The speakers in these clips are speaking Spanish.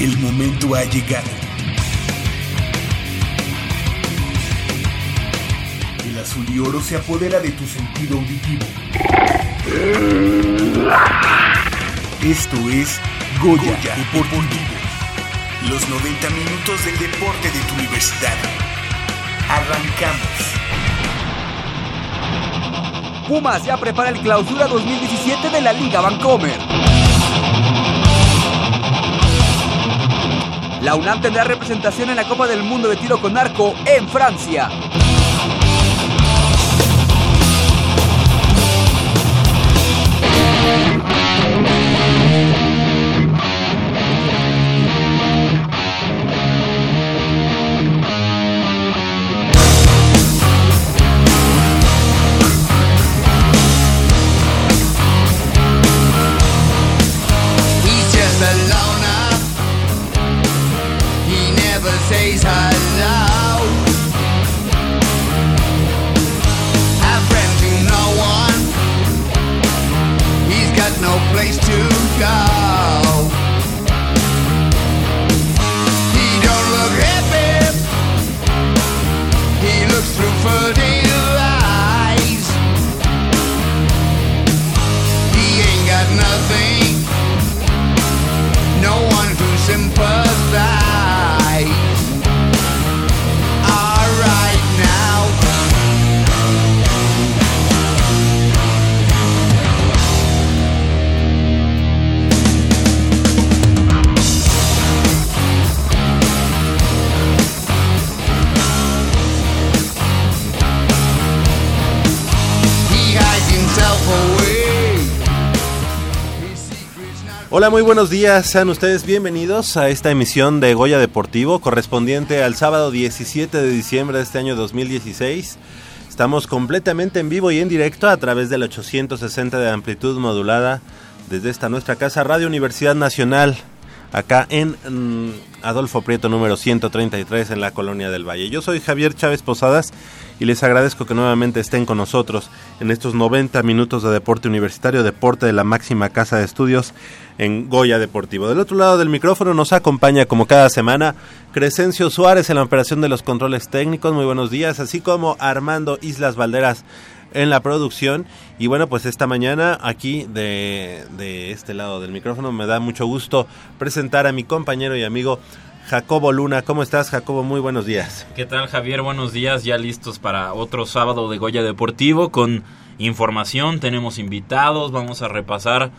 El momento ha llegado. El azul y oro se apodera de tu sentido auditivo. Esto es Goya, Deportivo. Los 90 minutos del deporte de tu universidad. Arrancamos. Pumas ya prepara el clausura 2017 de la Liga Vancomer. La UNAM tendrá representación en la Copa del Mundo de Tiro con Arco en Francia. Hola, muy buenos días. Sean ustedes bienvenidos a esta emisión de Goya Deportivo correspondiente al sábado 17 de diciembre de este año 2016. Estamos completamente en vivo y en directo a través del 860 de amplitud modulada desde esta nuestra casa Radio Universidad Nacional acá en mm, Adolfo Prieto número 133 en la Colonia del Valle. Yo soy Javier Chávez Posadas y les agradezco que nuevamente estén con nosotros en estos 90 minutos de deporte universitario, deporte de la máxima casa de estudios en Goya Deportivo. Del otro lado del micrófono nos acompaña como cada semana Crescencio Suárez en la operación de los controles técnicos. Muy buenos días, así como Armando Islas Valderas en la producción. Y bueno, pues esta mañana aquí de, de este lado del micrófono me da mucho gusto presentar a mi compañero y amigo Jacobo Luna. ¿Cómo estás, Jacobo? Muy buenos días. ¿Qué tal Javier? Buenos días, ya listos para otro sábado de Goya Deportivo con información, tenemos invitados, vamos a repasar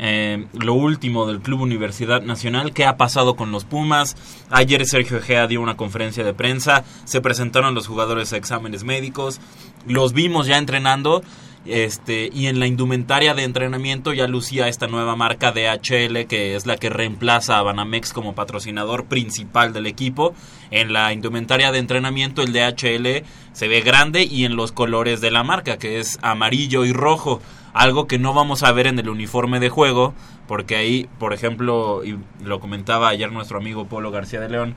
eh, lo último del Club Universidad Nacional, qué ha pasado con los Pumas. Ayer Sergio Egea dio una conferencia de prensa, se presentaron los jugadores a exámenes médicos, los vimos ya entrenando. Este, y en la indumentaria de entrenamiento ya lucía esta nueva marca DHL que es la que reemplaza a Banamex como patrocinador principal del equipo. En la indumentaria de entrenamiento el DHL se ve grande y en los colores de la marca que es amarillo y rojo. Algo que no vamos a ver en el uniforme de juego porque ahí, por ejemplo, y lo comentaba ayer nuestro amigo Polo García de León,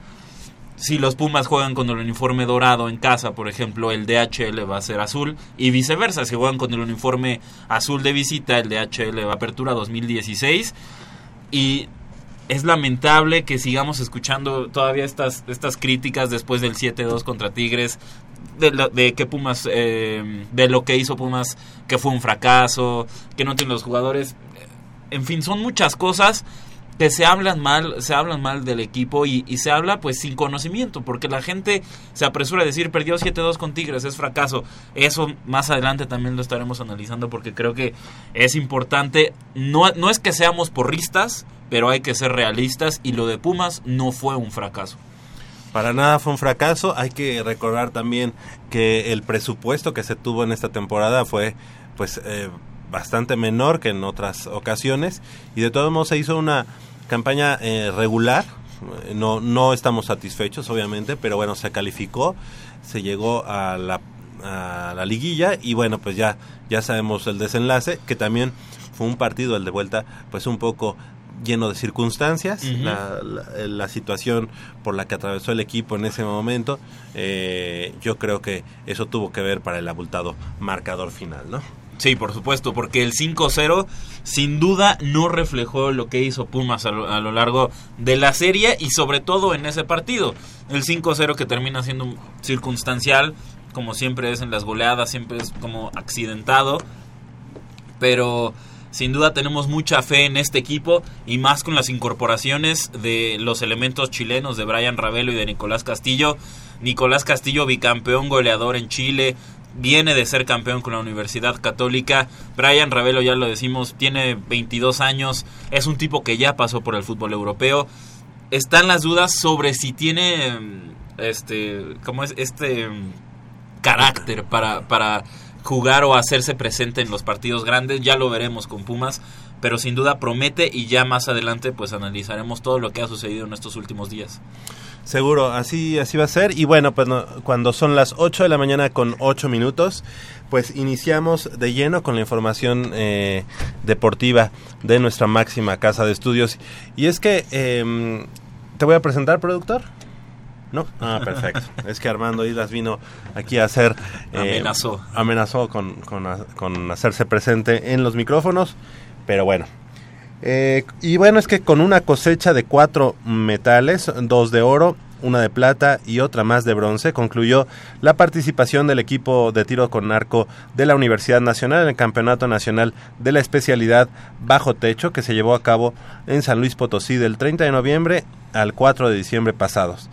si los Pumas juegan con el uniforme dorado en casa, por ejemplo, el DHL va a ser azul y viceversa, si juegan con el uniforme azul de visita, el DHL va a apertura 2016 y es lamentable que sigamos escuchando todavía estas estas críticas después del 7-2 contra Tigres de, lo- de que Pumas eh, de lo que hizo Pumas que fue un fracaso, que no tiene los jugadores, en fin, son muchas cosas que se hablan mal, se hablan mal del equipo y, y se habla pues sin conocimiento, porque la gente se apresura a decir perdió 7-2 con Tigres, es fracaso. Eso más adelante también lo estaremos analizando porque creo que es importante, no, no es que seamos porristas, pero hay que ser realistas y lo de Pumas no fue un fracaso. Para nada fue un fracaso. Hay que recordar también que el presupuesto que se tuvo en esta temporada fue pues eh, bastante menor que en otras ocasiones y de todos modos se hizo una campaña eh, regular. Eh, No, no estamos satisfechos, obviamente, pero bueno, se calificó, se llegó a la, a la liguilla y bueno, pues ya, ya sabemos el desenlace, que también fue un partido, el de vuelta, pues un poco lleno de circunstancias, la, la- la situación por la que atravesó el equipo en ese momento, eh, yo creo que eso tuvo que ver para el abultado marcador final, ¿no? Sí, por supuesto, porque el 5-0 sin duda no reflejó lo que hizo Pumas a lo, a lo largo de la serie y sobre todo en ese partido. El 5-0 que termina siendo circunstancial, como siempre es en las goleadas, siempre es como accidentado, pero sin duda tenemos mucha fe en este equipo y más con las incorporaciones de los elementos chilenos de Brian Ravelo y de Nicolás Castillo. Nicolás Castillo, bicampeón goleador en Chile, viene de ser campeón con la Universidad Católica. Brian Ravelo, ya lo decimos, tiene 22 años, es un tipo que ya pasó por el fútbol europeo. Están las dudas sobre si tiene este, ¿cómo es? Este carácter para, para jugar o hacerse presente en los partidos grandes. Ya lo veremos con Pumas, pero sin duda promete y ya más adelante pues analizaremos todo lo que ha sucedido en estos últimos días. Seguro, así, así va a ser. Y bueno, pues no, cuando son las 8 de la mañana con 8 minutos, pues iniciamos de lleno con la información eh, deportiva de nuestra máxima casa de estudios. Y es que, eh, ¿te voy a presentar, productor? No, ah, perfecto. es que Armando Islas vino aquí a hacer... Eh, amenazó. Amenazó con, con, con hacerse presente en los micrófonos, pero bueno, eh, y bueno, es que con una cosecha de cuatro metales, dos de oro, una de plata y otra más de bronce, concluyó la participación del equipo de tiro con arco de la Universidad Nacional en el Campeonato Nacional de la especialidad bajo techo que se llevó a cabo en San Luis Potosí del 30 de noviembre al 4 de diciembre pasados.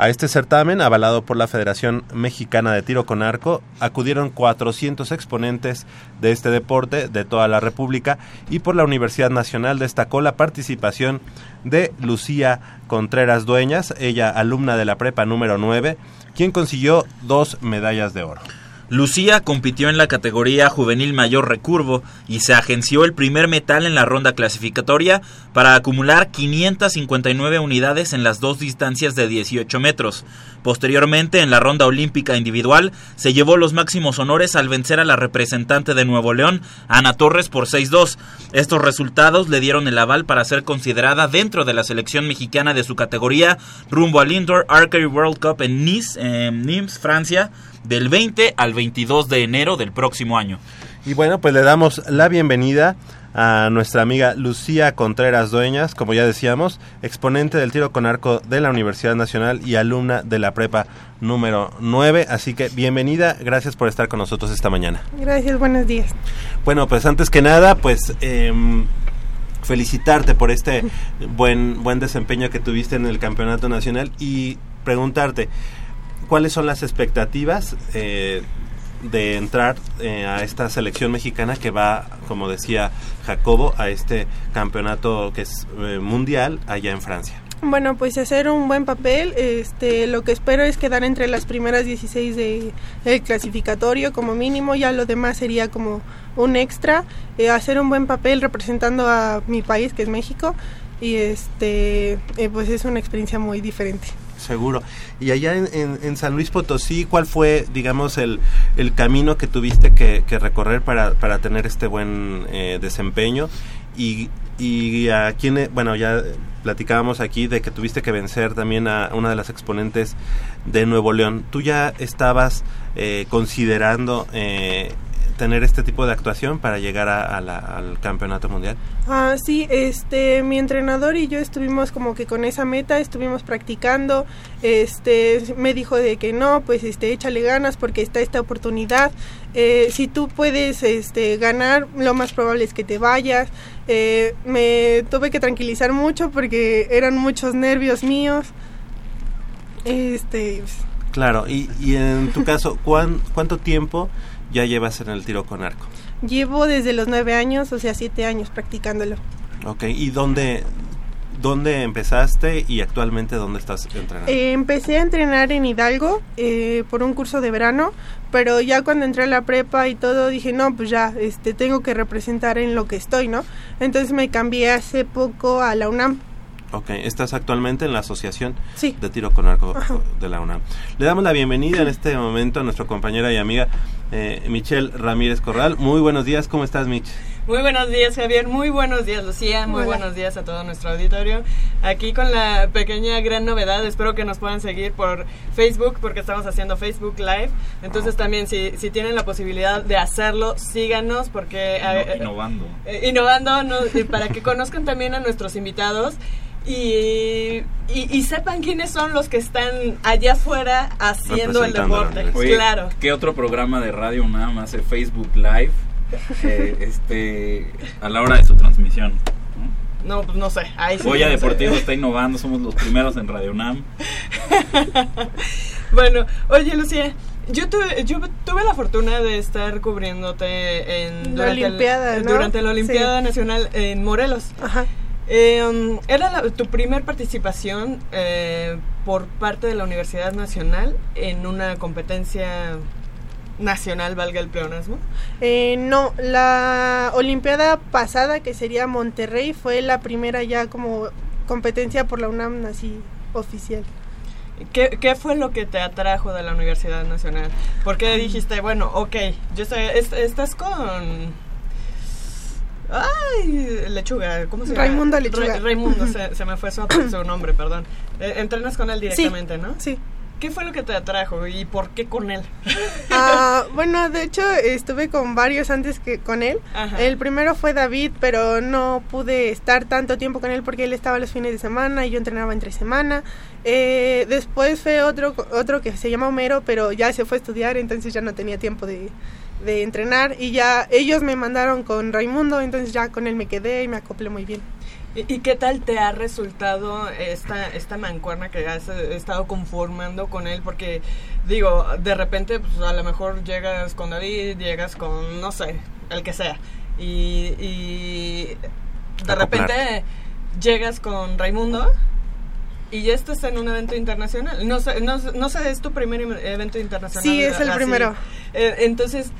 A este certamen, avalado por la Federación Mexicana de Tiro con Arco, acudieron 400 exponentes de este deporte de toda la República y por la Universidad Nacional destacó la participación de Lucía Contreras Dueñas, ella alumna de la prepa número 9, quien consiguió dos medallas de oro. Lucía compitió en la categoría juvenil mayor recurvo y se agenció el primer metal en la ronda clasificatoria para acumular 559 unidades en las dos distancias de 18 metros. Posteriormente, en la ronda olímpica individual, se llevó los máximos honores al vencer a la representante de Nuevo León, Ana Torres, por 6-2. Estos resultados le dieron el aval para ser considerada dentro de la selección mexicana de su categoría rumbo al Indoor Archery World Cup en Nice, en Nimes, Francia, del 20 al 22 de enero del próximo año. Y bueno, pues le damos la bienvenida a nuestra amiga Lucía Contreras Dueñas, como ya decíamos, exponente del tiro con arco de la Universidad Nacional y alumna de la prepa número 9. Así que bienvenida, gracias por estar con nosotros esta mañana. Gracias, buenos días. Bueno, pues antes que nada, pues... Eh, felicitarte por este buen buen desempeño que tuviste en el campeonato nacional y preguntarte cuáles son las expectativas eh, de entrar eh, a esta selección mexicana que va, como decía Jacobo, a este campeonato que es eh, mundial allá en Francia. Bueno, pues hacer un buen papel. Este, lo que espero es quedar entre las primeras 16 de, del clasificatorio como mínimo. Ya lo demás sería como un extra. Eh, hacer un buen papel representando a mi país, que es México. Y este, eh, pues es una experiencia muy diferente. Seguro. Y allá en, en, San Luis Potosí, ¿cuál fue, digamos, el, el camino que tuviste que, que recorrer para, para, tener este buen eh, desempeño? Y, y a quién, bueno, ya platicábamos aquí de que tuviste que vencer también a una de las exponentes de Nuevo León. ¿Tú ya estabas eh, considerando eh, tener este tipo de actuación para llegar a, a la, al campeonato mundial? Ah, sí, este, mi entrenador y yo estuvimos como que con esa meta, estuvimos practicando, este, me dijo de que no, pues, este, échale ganas porque está esta oportunidad, eh, si tú puedes, este, ganar, lo más probable es que te vayas, eh, me tuve que tranquilizar mucho porque eran muchos nervios míos, este... Claro, y, y en tu caso, ¿cuán, ¿cuánto tiempo ya llevas en el tiro con arco? Llevo desde los nueve años, o sea, siete años practicándolo. Ok, ¿y dónde, dónde empezaste y actualmente dónde estás entrenando? Eh, empecé a entrenar en Hidalgo eh, por un curso de verano, pero ya cuando entré a la prepa y todo dije, no, pues ya, este, tengo que representar en lo que estoy, ¿no? Entonces me cambié hace poco a la UNAM. Ok, estás actualmente en la Asociación sí. de Tiro con Arco Ajá. de la UNAM. Le damos la bienvenida en este momento a nuestra compañera y amiga eh, Michelle Ramírez Corral. Muy buenos días, ¿cómo estás, Mich? Muy buenos días, Javier. Muy buenos días, Lucía. Muy Hola. buenos días a todo nuestro auditorio. Aquí con la pequeña gran novedad, espero que nos puedan seguir por Facebook, porque estamos haciendo Facebook Live. Entonces también, si, si tienen la posibilidad de hacerlo, síganos, porque... eh, innovando. eh, innovando, ¿no? Y para que conozcan también a nuestros invitados. Y, y, y sepan quiénes son los que están allá afuera haciendo el deporte. Oye, claro. ¿qué otro programa de radio nada hace Facebook Live eh, este, a la hora de su transmisión? ¿no? No, pues no sé. Ahí sí Goya no sé. Deportivo está innovando, somos los primeros en Radio UNAM. Bueno, oye Lucía, yo tuve, yo tuve la fortuna de estar cubriéndote en La durante, el- Olimpiada, ¿no? durante la Olimpiada Sí. Nacional en Morelos. Ajá. Eh, um, ¿Era la- tu primer participación eh, por parte de la Universidad Nacional en una competencia nacional, valga el pleonasmo? Eh, no, la Olimpiada pasada, que sería Monterrey, fue la primera ya como competencia por la UNAM así oficial. ¿Qué, qué fue lo que te atrajo de la Universidad Nacional? ¿Por qué dijiste, bueno, ok, yo estoy, est- estás con... Ay, Lechuga, ¿cómo se llama? Raimundo Lechuga. Ra- Raimundo, se, se me fue su, su nombre, perdón. Eh, entrenas con él directamente, ¿no? Sí. ¿Qué fue lo que te atrajo y por qué con él? Ah, bueno, de hecho estuve con varios antes que con él. Ajá. El primero fue David, pero no pude estar tanto tiempo con él porque él estaba los fines de semana y yo entrenaba entre semana. Eh, después fue otro, otro que se llama Homero, pero ya se fue a estudiar, entonces ya no tenía tiempo de, de entrenar. Y ya ellos me mandaron con Raimundo, entonces ya con él me quedé y me acoplé muy bien. ¿Y, y qué tal te ha resultado esta, esta mancuerna que has estado conformando con él? Porque, digo, de repente, pues a lo mejor llegas con David, llegas con, no sé, el que sea. Y, y de repente llegas con Raimundo y ya estás en un evento internacional. No sé, no, no sé, es tu primer em- evento internacional. Sí, es el así. primero. Eh, entonces,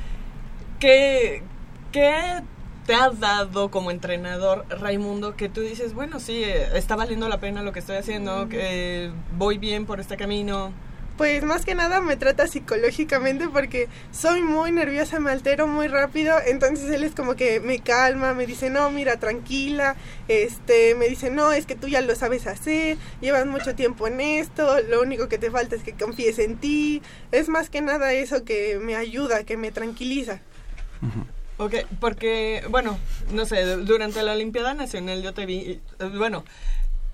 ¿qué, ¿qué te ha dado como entrenador Raimundo que tú dices, bueno, sí, eh, está valiendo la pena lo que estoy haciendo, que voy bien por este camino? Pues más que nada me trata psicológicamente porque soy muy nerviosa, me altero muy rápido, entonces él es como que me calma, me dice, no, mira, tranquila, este, me dice, no, es que tú ya lo sabes hacer, llevas mucho tiempo en esto, lo único que te falta es que confíes en ti, es más que nada eso que me ayuda, que me tranquiliza. Ok, porque, bueno, no sé, durante la Olimpiada Nacional yo te vi, eh, bueno,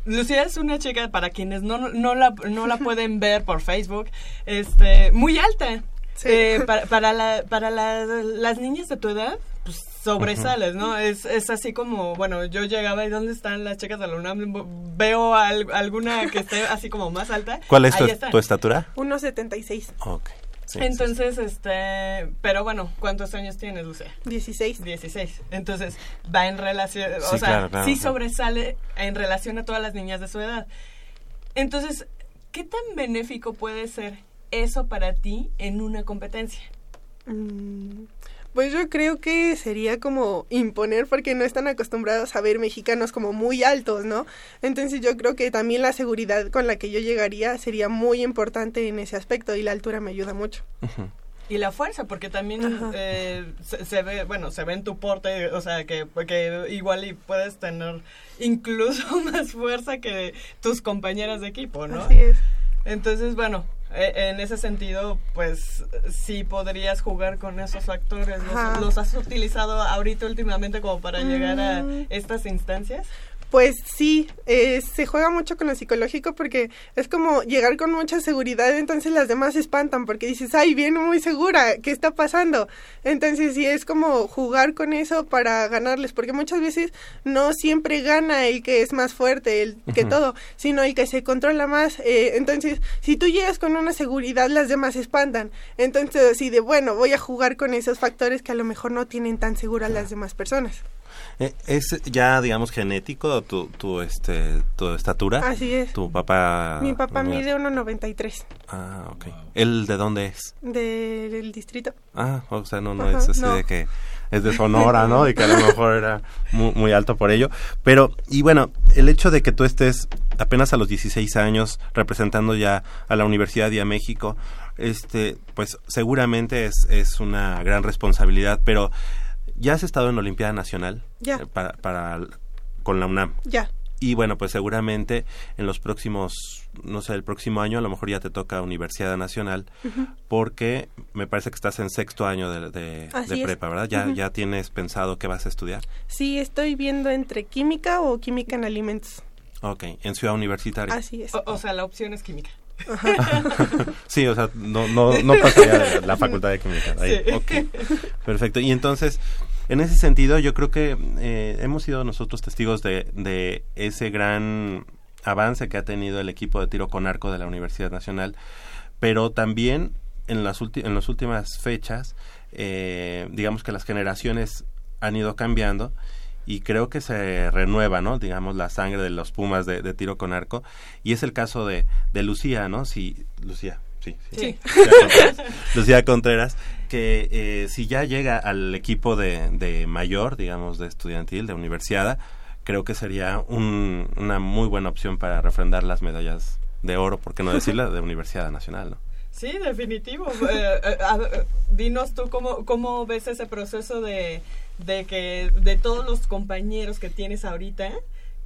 Lucía es una chica, para quienes no, no, la, no la pueden ver por Facebook, este, muy alta. Sí. Eh, para para, la, para la- las niñas de tu edad, pues sobresales, ¿no? Es, es así como, bueno, yo llegaba y ¿dónde están las chicas de la UNAM? Veo al- alguna que esté así como más alta. ¿Cuál es tu, tu estatura? 1.76, Ok. Sí, sí, Entonces, este, pero bueno, ¿cuántos años tienes, Lucía? 16. 16. Entonces, va en relación, o sea, claro, claro, sí claro. sobresale en relación a todas las niñas de su edad. Entonces, ¿qué tan benéfico puede ser eso para ti en una competencia? Mm, Pues yo creo que sería como imponer porque no están acostumbrados a ver mexicanos como muy altos, ¿no? Entonces yo creo que también la seguridad con la que yo llegaría sería muy importante en ese aspecto y la altura me ayuda mucho. Y la fuerza, porque también eh, se, se ve, bueno, se ve en tu porte, o sea, que, que igual y puedes tener incluso más fuerza que tus compañeras de equipo, ¿no? Así es. Entonces, bueno, en ese sentido, pues sí podrías jugar con esos factores. ¿Los, los has utilizado ahorita últimamente como para llegar a Mm. estas instancias? Pues sí, eh, se juega mucho con lo psicológico porque es como llegar con mucha seguridad, entonces las demás se espantan porque dices, ay, viene muy segura, ¿qué está pasando? Entonces sí, es como jugar con eso para ganarles, porque muchas veces no siempre gana el que es más fuerte, el que todo, sino el que se controla más. eh, entonces, si tú llegas con una seguridad, las demás se espantan. Entonces, así de, bueno, voy a jugar con esos factores que a lo mejor no tienen tan seguras las demás personas. Eh, ¿Es ya, digamos, genético tu, tu, este, tu estatura? Así es. ¿Tu papá? Mi papá muy mide alto? 1,93 Ah, ok. ¿Él de dónde es? del distrito. Ah, o sea, no, no Ajá, es así no. de que es de Sonora, ¿no? Y que a lo mejor era muy, muy alto por ello. Pero, y bueno, el hecho de que tú estés apenas a los 16 años representando ya a la universidad y a México, este, pues seguramente es, es una gran responsabilidad, pero ya has estado en Olimpiada Nacional Ya. eh, para, para con la UNAM. Ya. Y bueno, pues seguramente en los próximos, no sé, el próximo año a lo mejor ya te toca Universidad Nacional, porque me parece que estás en sexto año de, prepa, ¿verdad? Ya, ya tienes pensado qué vas a estudiar. Sí, estoy viendo entre química o química en alimentos. Ok, en Ciudad Universitaria. Así es. O, o sea, la opción es química. Sí, o sea, no, no, no pasaría la facultad de química. Ahí, Sí. ok. Perfecto. Y entonces, en ese sentido, yo creo que eh, hemos sido nosotros testigos de, de ese gran avance que ha tenido el equipo de tiro con arco de la Universidad Nacional, pero también en las, en las últimas fechas, eh, digamos que las generaciones han ido cambiando y creo que se renueva, ¿no? Digamos, la sangre de los Pumas de, de tiro con arco. Y es el caso de, de Lucía, ¿no? Si, Lucía, sí. sí. Sí. Lucía Contreras, Lucía Contreras, que eh, si ya llega al equipo de, de mayor, digamos, de estudiantil, de universidad, creo que sería un- una muy buena opción para refrendar las medallas de oro, por qué no decirla, de Universidad Nacional, ¿no? Sí, definitivo. Eh, eh, ver, dinos tú cómo, cómo ves ese proceso de, de que de todos los compañeros que tienes ahorita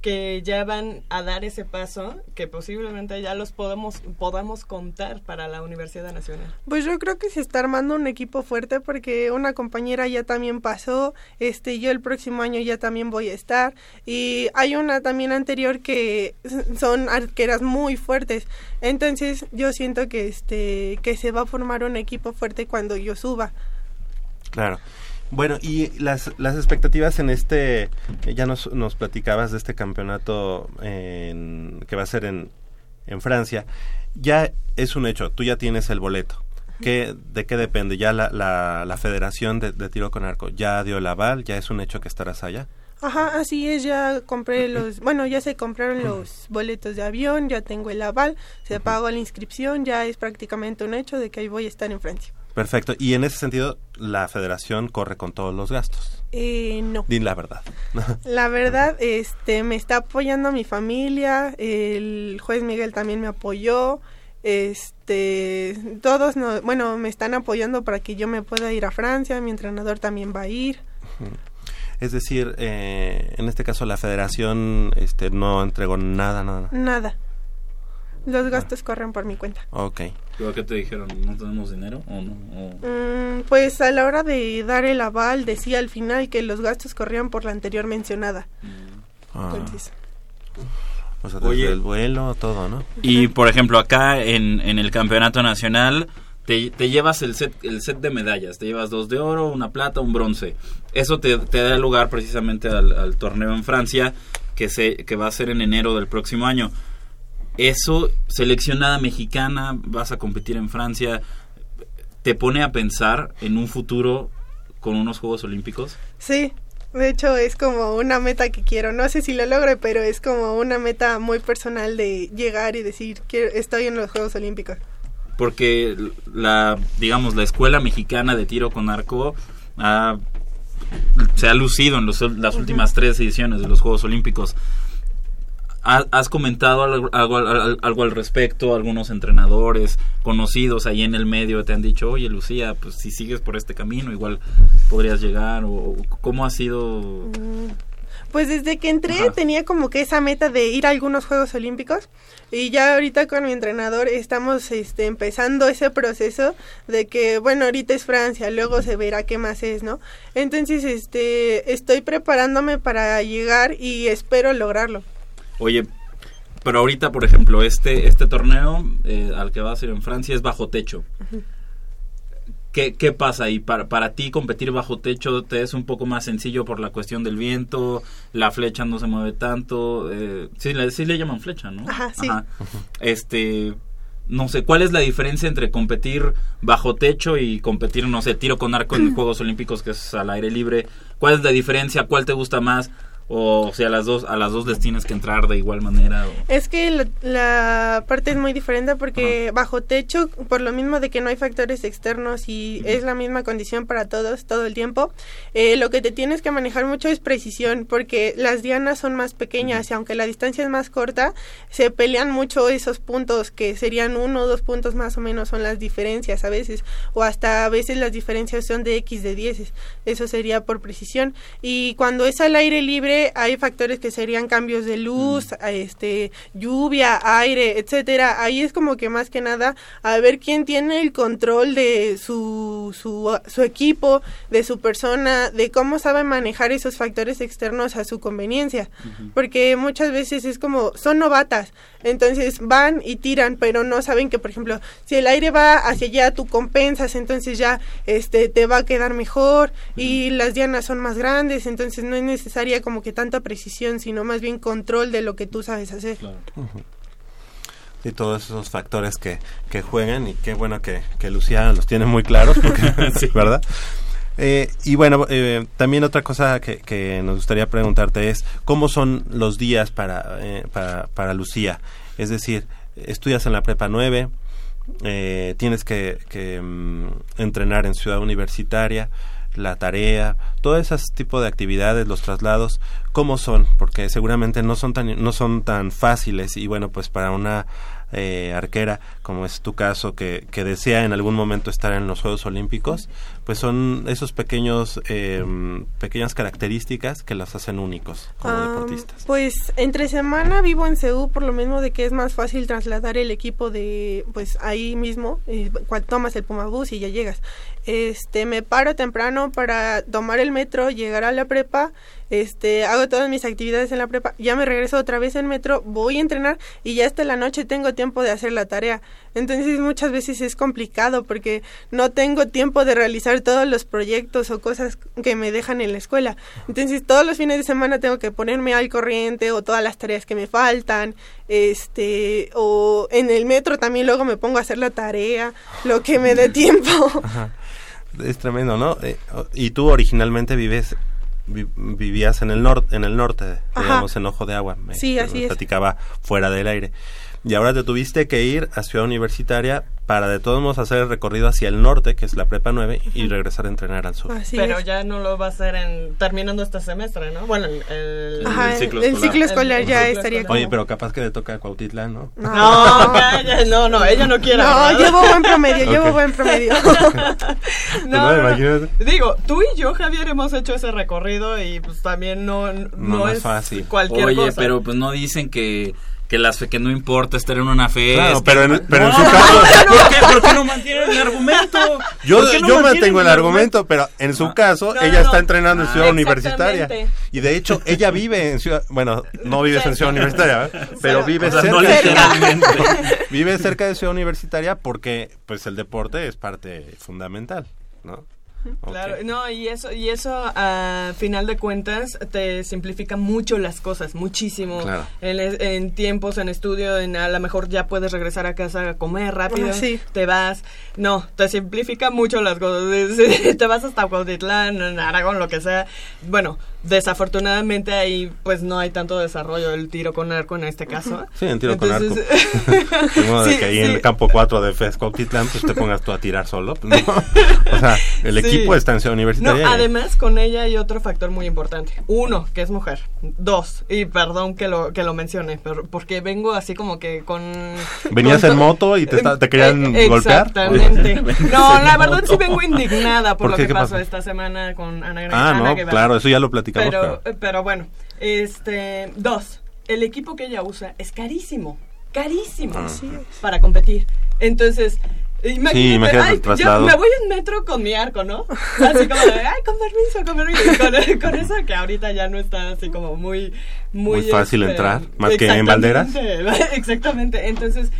que ya van a dar ese paso que posiblemente ya los podemos podamos contar para la Universidad Nacional. Pues yo creo que se está armando un equipo fuerte porque una compañera ya también pasó, este yo el próximo año ya también voy a estar y hay una también anterior que son arqueras muy fuertes. Entonces, yo siento que este que se va a formar un equipo fuerte cuando yo suba. Claro. Bueno, y las, las expectativas en este, eh, ya nos, nos platicabas de este campeonato en- que va a ser en, en Francia, ya es un hecho, tú ya tienes el boleto. ¿Qué, ¿De qué depende? ¿Ya la, la, la Federación de, de Tiro con Arco ya dio el aval? ¿Ya es un hecho que estarás allá? Ajá, así es, ya compré los, bueno, ya se compraron los boletos de avión, ya tengo el aval, se pagó la inscripción, ya es prácticamente un hecho de que ahí voy a estar en Francia. Perfecto. Y en ese sentido, la Federación corre con todos los gastos. Eh, no. Din la verdad. La verdad, este, me está apoyando mi familia, el juez Miguel también me apoyó, este, todos, no, bueno, me están apoyando para que yo me pueda ir a Francia, mi entrenador también va a ir. Es decir, eh, en este caso la Federación este, no entregó nada, nada. Nada. Los gastos corren por mi cuenta. Ok. ¿Pero qué te dijeron? ¿No tenemos dinero o no? O- Mm, pues a la hora de dar el aval decía al final que los gastos corrían por la anterior mencionada. Ah, Entonces, o sea, desde Oye. el vuelo, todo, ¿no? Y por ejemplo, acá en, en el campeonato nacional te, te llevas el set, el set de medallas. Te llevas dos de oro, una plata, un bronce. Eso te, te da lugar precisamente al, al torneo en Francia que, se, que va a ser en enero del próximo año. Eso, seleccionada mexicana, vas a competir en Francia, te pone a pensar en un futuro con unos Juegos Olímpicos. sí, de hecho es como una meta que quiero. No sé si lo logre, pero es como una meta muy personal de llegar y decir que estoy en los Juegos Olímpicos. porque la digamos la escuela mexicana de tiro con arco ha- se ha lucido en los- las últimas tres ediciones de los Juegos Olímpicos ¿Has comentado algo, algo, al- algo al respecto? Algunos entrenadores conocidos ahí en el medio te han dicho, oye Lucía, pues si sigues por este camino igual podrías llegar o cómo ha sido... Mm, Pues desde que entré Ajá. tenía como que esa meta de ir a algunos Juegos Olímpicos y ya ahorita con mi entrenador estamos este, empezando ese proceso de que bueno ahorita es Francia, luego se verá qué más es, ¿no? Entonces este estoy preparándome para llegar y espero lograrlo. Oye, pero ahorita, por ejemplo, este, este torneo eh, al que vas a ir en Francia es bajo techo. ¿Qué, ¿Qué pasa ahí? Para, para ti competir bajo techo te es un poco más sencillo por la cuestión del viento, la flecha no se mueve tanto. Eh, sí, le, sí le llaman flecha, ¿no? Ajá, sí. Este, no sé, ¿cuál es la diferencia entre competir bajo techo y competir, no sé, tiro con arco en Juegos Olímpicos que es al aire libre? ¿Cuál es la diferencia? ¿Cuál te gusta más? O sea, a las dos a las dos les tienes que entrar de igual manera. o- Es que la, la parte es muy diferente porque bajo techo, por lo mismo de que no hay factores externos y es la misma condición para todos todo el tiempo, eh, lo que te tienes que manejar mucho es precisión porque las dianas son más pequeñas y aunque la distancia es más corta, se pelean mucho esos puntos que serían uno o dos puntos más o menos son las diferencias a veces o hasta a veces las diferencias son de X de 10, eso sería por precisión. Y cuando es al aire libre hay factores que serían cambios de luz, a este lluvia, aire, etcétera. Ahí es como que más que nada a ver quién tiene el control de su, su, su equipo, de su persona, de cómo sabe manejar esos factores externos a su conveniencia. Porque muchas veces es como, son novatas, entonces van y tiran, pero no saben que, por ejemplo, si el aire va hacia allá, tú compensas, entonces ya este te va a quedar mejor y las dianas son más grandes, entonces no es necesaria como que tanta precisión, sino más bien control de lo que tú sabes hacer. y todos esos factores que, que juegan y qué bueno que, que Lucía los tiene muy claros, porque, ¿verdad? Eh, y bueno, eh, también otra cosa que, que nos gustaría preguntarte es, ¿cómo son los días para, eh, para, para Lucía? Es decir, estudias en la prepa 9, eh, tienes que, que, mm, entrenar en ciudad universitaria, la tarea, todo ese tipo de actividades, los traslados, ¿cómo son? Porque seguramente no son tan, no son tan fáciles y bueno, pues para una eh, arquera, como es tu caso, que, que desea en algún momento estar en los Juegos Olímpicos, pues son esos pequeños, eh, pequeñas características que las hacen únicos como Ah, deportistas. Pues entre semana vivo en Seúl por lo mismo de que es más fácil trasladar el equipo de pues ahí mismo, eh, cuando tomas el Pumabús y ya llegas. Este, me paro temprano para tomar el metro, llegar a la prepa, este, hago todas mis actividades en la prepa, ya me regreso otra vez en metro, voy a entrenar y ya hasta la noche tengo tiempo de hacer la tarea. Entonces muchas veces es complicado porque no tengo tiempo de realizar todos los proyectos o cosas que me dejan en la escuela. Entonces todos los fines de semana tengo que ponerme al corriente o todas las tareas que me faltan, este, o en el metro también luego me pongo a hacer la tarea, lo que me dé tiempo. Ajá. Es tremendo, ¿no? Eh, y tú originalmente vives vi- vivías en el norte, en el norte, Ajá. digamos en Ojo de Agua. Me, Sí, así me es. platicaba fuera del aire. Y ahora te tuviste que ir a Ciudad Universitaria para de todos modos hacer el recorrido hacia el norte, que es la prepa 9, y regresar a entrenar al sur. Así Pero es. ya no lo va a hacer en, terminando este semestre, ¿no? Bueno, el, el- Ajá, el ciclo el escolar. ciclo escolar El ya ciclo estaría escolar. Oye, pero capaz que le toca a Cuautitlán, ¿no? No, calla, no, no, ella no quiere. No, ¿verdad? llevo buen promedio, llevo buen promedio. No, no, no. imagínate. Digo, tú y yo, Javier, hemos hecho ese recorrido y pues también no, no, No es es fácil. cualquier Oye, cosa. pero pues no dicen que que las que no importa estar en una fiesta. Claro, pero en, pero en No, su caso... ¿por, qué, por qué no mantienen el argumento? Yo, ¿Por qué no yo mantengo el argumento, pero en su Ah. caso, No, ella no, está no. entrenando en Ah, Ciudad Universitaria. Y de hecho, ella vive en Ciudad... Bueno, no vives en Ciudad Universitaria, ¿verdad? pero vive O sea, cerca. no literalmente. vive cerca de Ciudad Universitaria porque pues el deporte es parte fundamental, ¿no? Claro, no, y eso, y eso a final de cuentas te simplifica mucho las cosas, muchísimo. Claro. En, en tiempos, en estudio, en a lo mejor ya puedes regresar a casa a comer rápido, Ah, sí. te vas. No, te simplifica mucho las cosas. te vas hasta Cuautitlán, en Aragón, lo que sea. Bueno, desafortunadamente ahí pues no hay tanto desarrollo del tiro con arco en este caso. Sí, en tiro con Entonces- De modo de Sí, que ahí en el campo 4 de FES Cuautitlán, pues te pongas tú a tirar solo. pues, no. O sea, el Sí. equipo está en Ciudad No, Universitaria. y- además con ella hay otro factor muy importante. Uno, que es mujer. Dos, y perdón que lo que lo mencione, pero porque vengo así como que con ¿Venías con en to- moto y te querían Eh, golpear? Exactamente. No, la verdad sí vengo indignada por, ¿Por lo qué? que ¿Qué pasó pasó? esta semana con Ana, Ah, Ana no, claro, eso ya lo platicamos. Pero, pero- pero bueno, este, dos, el equipo que ella usa es carísimo, carísimo Ah. para competir. Entonces, imagínate, Sí, imagínate el ay, yo me voy en metro con mi arco, ¿no? Así como de, ay, con permiso, con permiso. Y Con, con eso que ahorita ya no está así como muy, muy, Muy fácil este, entrar, más que en banderas. Exactamente, Exactamente. Entonces,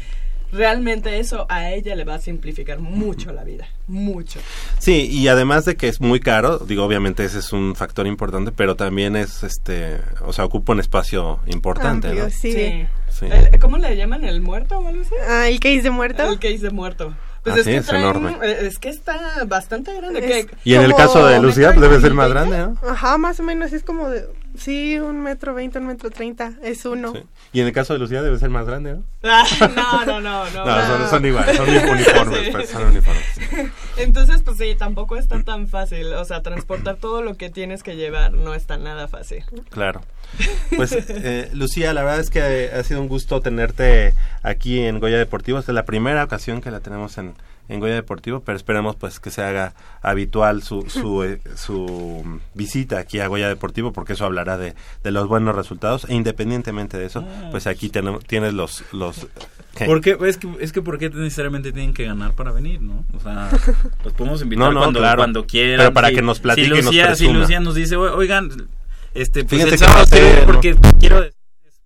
realmente eso a ella le va a simplificar mucho la vida, mucho. Sí, y además de que es muy caro, digo, obviamente ese es un factor importante, pero también es, este, o sea, ocupa un espacio importante, Amplio, ¿no? sí. Sí. Sí. El- ¿Cómo le llaman? ¿El muerto o algo así? Ah, el case de muerto. El case de muerto. Pues Ah, es sí, que es traen- enorme. eh, Es que está bastante grande. Es- que- Y en el caso de Lucía pues, debe ser más grande, ¿no? Ajá, más o menos es como de... Sí, un metro veinte, un metro treinta, es uno. Sí. Y en el caso de Lucía debe ser más grande, ¿no? Ah, no, no, no, no. No, son, son iguales, son uniformes, Sí. pues, son uniformes. Entonces, pues sí, tampoco está tan fácil. O sea, transportar todo lo que tienes que llevar no está nada fácil. Claro. Pues, eh, Lucía, la verdad es que eh, ha sido un gusto tenerte aquí en Goya Deportivo. Esta es la primera ocasión que la tenemos en, en Goya Deportivo, pero esperemos pues que se haga habitual su, su, eh, su visita aquí a Goya Deportivo, porque eso hablará de, de los buenos resultados. E independientemente de eso, pues aquí tienes los... los ¿qué? Porque es que es que porque necesariamente tienen que ganar para venir, ¿no? O sea, los podemos invitar No, no, cuando, claro. cuando quieran. Pero para que nos platique si y nos Lucía, si. Lucía nos dice, "O- "Oigan, este pues Fíjate el sábado pasé, quiero ir ¿no? porque quiero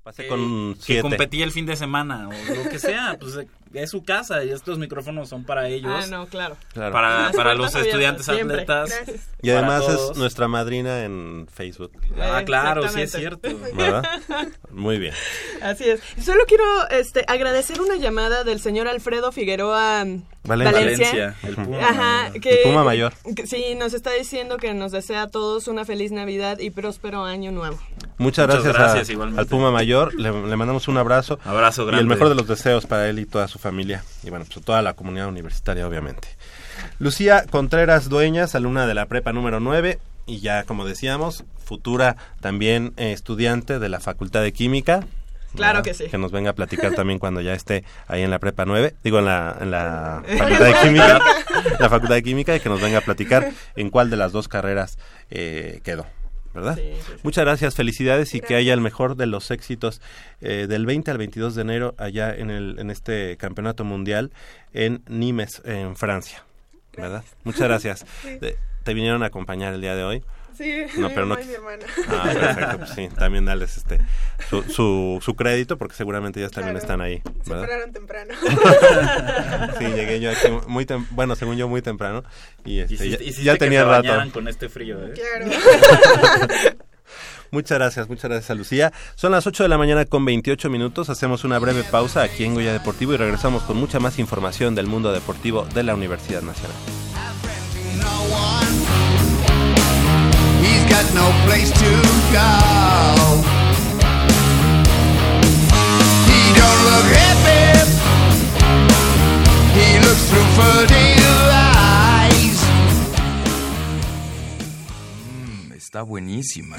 Pasé que, con que competí el fin de semana o lo que sea, pues es su casa y estos micrófonos son para ellos. Ah, no, claro. Claro. Para, Las para los estudiantes siempre. atletas. Gracias. Y además es nuestra madrina en Facebook, Ah, claro, sí es cierto. ¿verdad? Muy bien. Así es. Solo quiero este, agradecer una llamada del señor Alfredo Figueroa Valencia. Valencia, el Puma. Ajá, que, El Puma mayor. que sí, nos está diciendo que nos desea a todos una feliz Navidad y próspero año nuevo. Muchas Muchas gracias, a- gracias, igualmente. al Puma Mayor. Le, le mandamos un abrazo. Abrazo Y el grande. mejor de los deseos para él y toda su familia. Y bueno, pues a toda la comunidad universitaria, obviamente. Lucía Contreras Dueñas, alumna de la prepa número 9. Y ya, como decíamos, futura también eh, estudiante de la Facultad de Química. Claro ¿verdad? que sí. Que nos venga a platicar también cuando ya esté ahí en la prepa 9. Digo, en la, en la Facultad de Química. la Facultad de Química y que nos venga a platicar en cuál de las dos carreras eh, quedó. ¿Verdad? Sí, sí, sí. Muchas gracias, felicidades y que haya el mejor de los éxitos eh, del 20 al 22 de enero allá en, el, en este campeonato mundial en Nimes, en Francia. ¿Verdad? Muchas gracias. Te vinieron a acompañar el día de hoy. Sí, No, mi pero no y mi hermana. Ah, perfecto, pues sí, también darles este su, su, su crédito porque seguramente ellas también Claro. están ahí, Se ¿verdad? pararon temprano. Sí, llegué yo aquí muy tem- bueno, según yo muy temprano y, este, Y si- ya, hiciste ya que tenía te rato. con este frío, ¿eh? claro. Muchas gracias, muchas gracias a Lucía. Son las 8 de la mañana con 28 minutos. Hacemos una breve pausa aquí en Goya Deportivo y regresamos con mucha más información del mundo deportivo de la Universidad Nacional. He's got no place to go. He don't look happy. He looks through furtive eyes. Mm, está buenísima.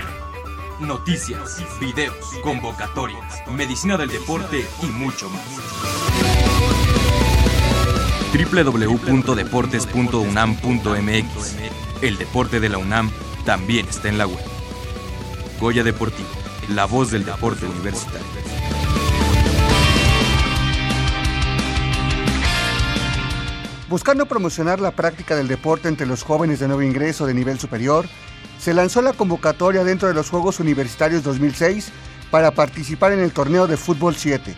Noticias, videos, convocatorias, medicina del deporte y mucho más. www.deportes.unam.mx El deporte de la UNAM también está en la web. Goya Deportivo, la voz del deporte universitario. Buscando promocionar la práctica del deporte entre los jóvenes de nuevo ingreso de nivel superior, se lanzó la convocatoria dentro de los Juegos Universitarios 2006 para participar en el torneo de fútbol 7.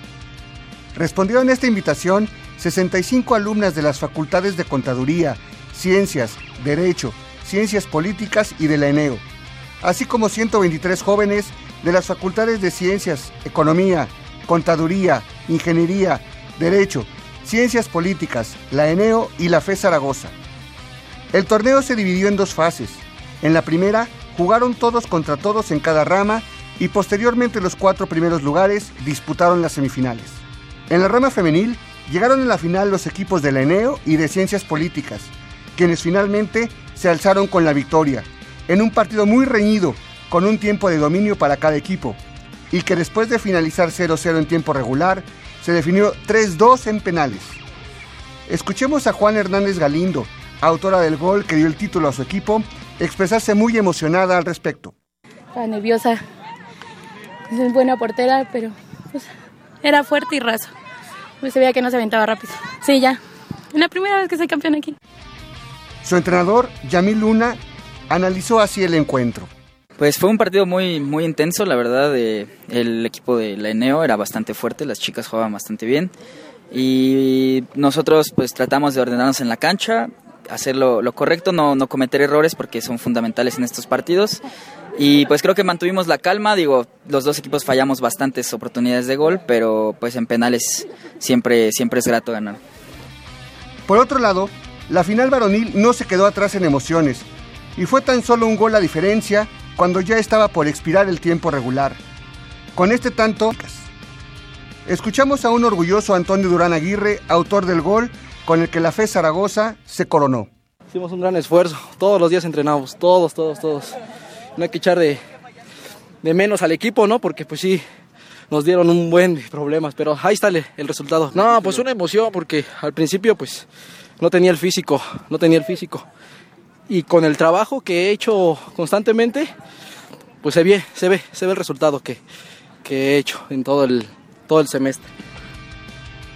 Respondieron a esta invitación 65 alumnas de las facultades de Contaduría, Ciencias, Derecho, Ciencias Políticas y de la ENEO, así como 123 jóvenes de las facultades de Ciencias, Economía, Contaduría, Ingeniería, Derecho, Ciencias Políticas, la ENEO y la FE Zaragoza. El torneo se dividió en dos fases. En la primera, jugaron todos contra todos en cada rama y posteriormente los cuatro primeros lugares disputaron las semifinales. En la rama femenil, llegaron a la final los equipos de la ENEO y de Ciencias Políticas, quienes finalmente se alzaron con la victoria, en un partido muy reñido, con un tiempo de dominio para cada equipo, y que después de finalizar 0-0 en tiempo regular, se definió 3-2 en penales. Escuchemos a Juan Hernández Galindo, autora del gol que dio el título a su equipo, expresarse muy emocionada al respecto. Estaba nerviosa. Es buena portera, pero pues, era fuerte y raso. Pues se veía que no se aventaba rápido. Sí, ya. La primera vez que soy campeón aquí. Su entrenador, Yamil Luna, analizó así el encuentro. Pues fue un partido muy muy intenso, la verdad. eh, el equipo de la Eneo era bastante fuerte, las chicas jugaban bastante bien y nosotros pues tratamos de ordenarnos en la cancha, hacer lo, lo correcto, no, no cometer errores porque son fundamentales en estos partidos. Y pues creo que mantuvimos la calma, digo, los dos equipos fallamos bastantes oportunidades de gol, pero pues en penales siempre, siempre es grato ganar. Por otro lado, la final varonil no se quedó atrás en emociones y fue tan solo un gol a diferencia cuando ya estaba por expirar el tiempo regular. Con este tanto, escuchamos a un orgulloso Antonio Durán Aguirre, autor del gol con el que la FE Zaragoza se coronó. Hicimos un gran esfuerzo, todos los días entrenamos, todos, todos, todos. No hay que echar de, de menos al equipo, ¿no? Porque pues sí, nos dieron un buen de problemas, pero ahí está el, el resultado. No, pues una emoción, porque al principio pues no tenía el físico, no tenía el físico. Y con el trabajo que he hecho constantemente, pues se ve, se ve, se ve el resultado que, que he hecho en todo el, todo el semestre.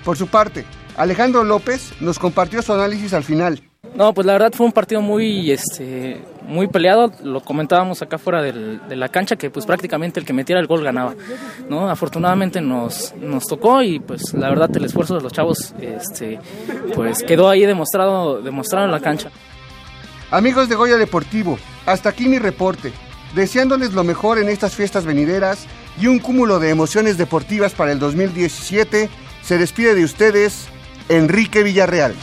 Por su parte, Alejandro López nos compartió su análisis al final. No, pues la verdad fue un partido muy, este, muy peleado. Lo comentábamos acá fuera del- de la cancha que pues prácticamente el que metiera el gol ganaba. ¿no? Afortunadamente nos, nos tocó y pues la verdad el esfuerzo de los chavos, este, pues quedó ahí demostrado, demostrado en la cancha. Amigos de Goya Deportivo, hasta aquí mi reporte, deseándoles lo mejor en estas fiestas venideras y un cúmulo de emociones deportivas para el 2017, se despide de ustedes Enrique Villarreal.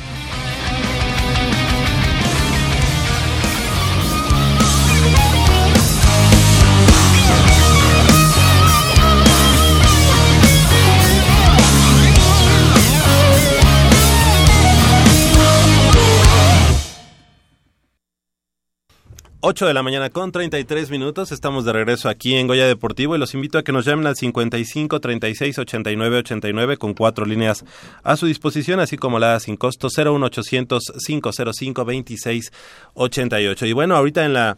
Ocho de la mañana con 33 minutos. Estamos de regreso aquí en Goya Deportivo y los invito a que nos llamen al 55 36 89 89 con cuatro líneas a su disposición, así como la sin costo 01800 505 26 88. Y bueno, ahorita en la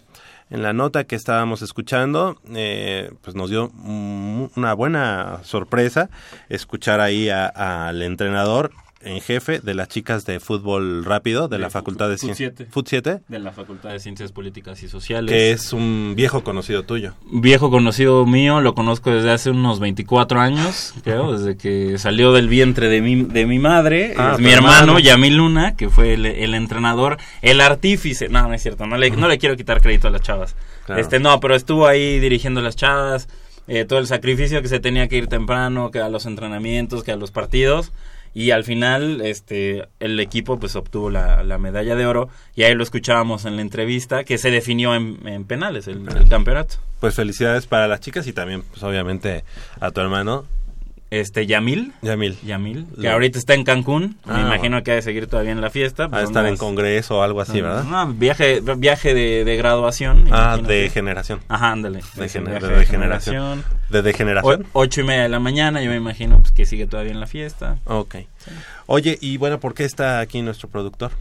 en la nota que estábamos escuchando, eh, pues nos dio una buena sorpresa escuchar ahí al entrenador en jefe de las chicas de fútbol rápido de, la Facultad de Ciencias. 7. Fut 7. De la Facultad de Ciencias Políticas y Sociales. Que es un viejo conocido tuyo. Viejo conocido mío, lo conozco desde hace unos 24 años, creo, desde que salió del vientre de mi, de mi madre. Ah, es mi hermano. Yamil Luna, que fue el, el entrenador, el artífice. No, no es cierto, no le, no le quiero quitar crédito a las chavas. Claro. Este, no, pero estuvo ahí dirigiendo las chavas, eh, todo el sacrificio que se tenía que ir temprano, que a los entrenamientos, que a los partidos. Y al final, este, el equipo pues obtuvo la, la medalla de oro y ahí lo escuchábamos en la entrevista que se definió en, en penales el, el campeonato. Pues felicidades para las chicas y también, pues obviamente, a tu hermano. Este, Yamil. Yamil. Yamil, que ahorita está en Cancún. Ah, me imagino que ha de seguir todavía en la fiesta. Ha de estar en congreso o algo así, ¿verdad? No, viaje, viaje de, de graduación. Ah, de que- generación. Ajá, ándale. De, gener- de degeneración. ¿De degeneración? O- ocho y media de la mañana, yo me imagino pues, que sigue todavía en la fiesta. Ok. Oye, y bueno, ¿por qué está aquí nuestro productor?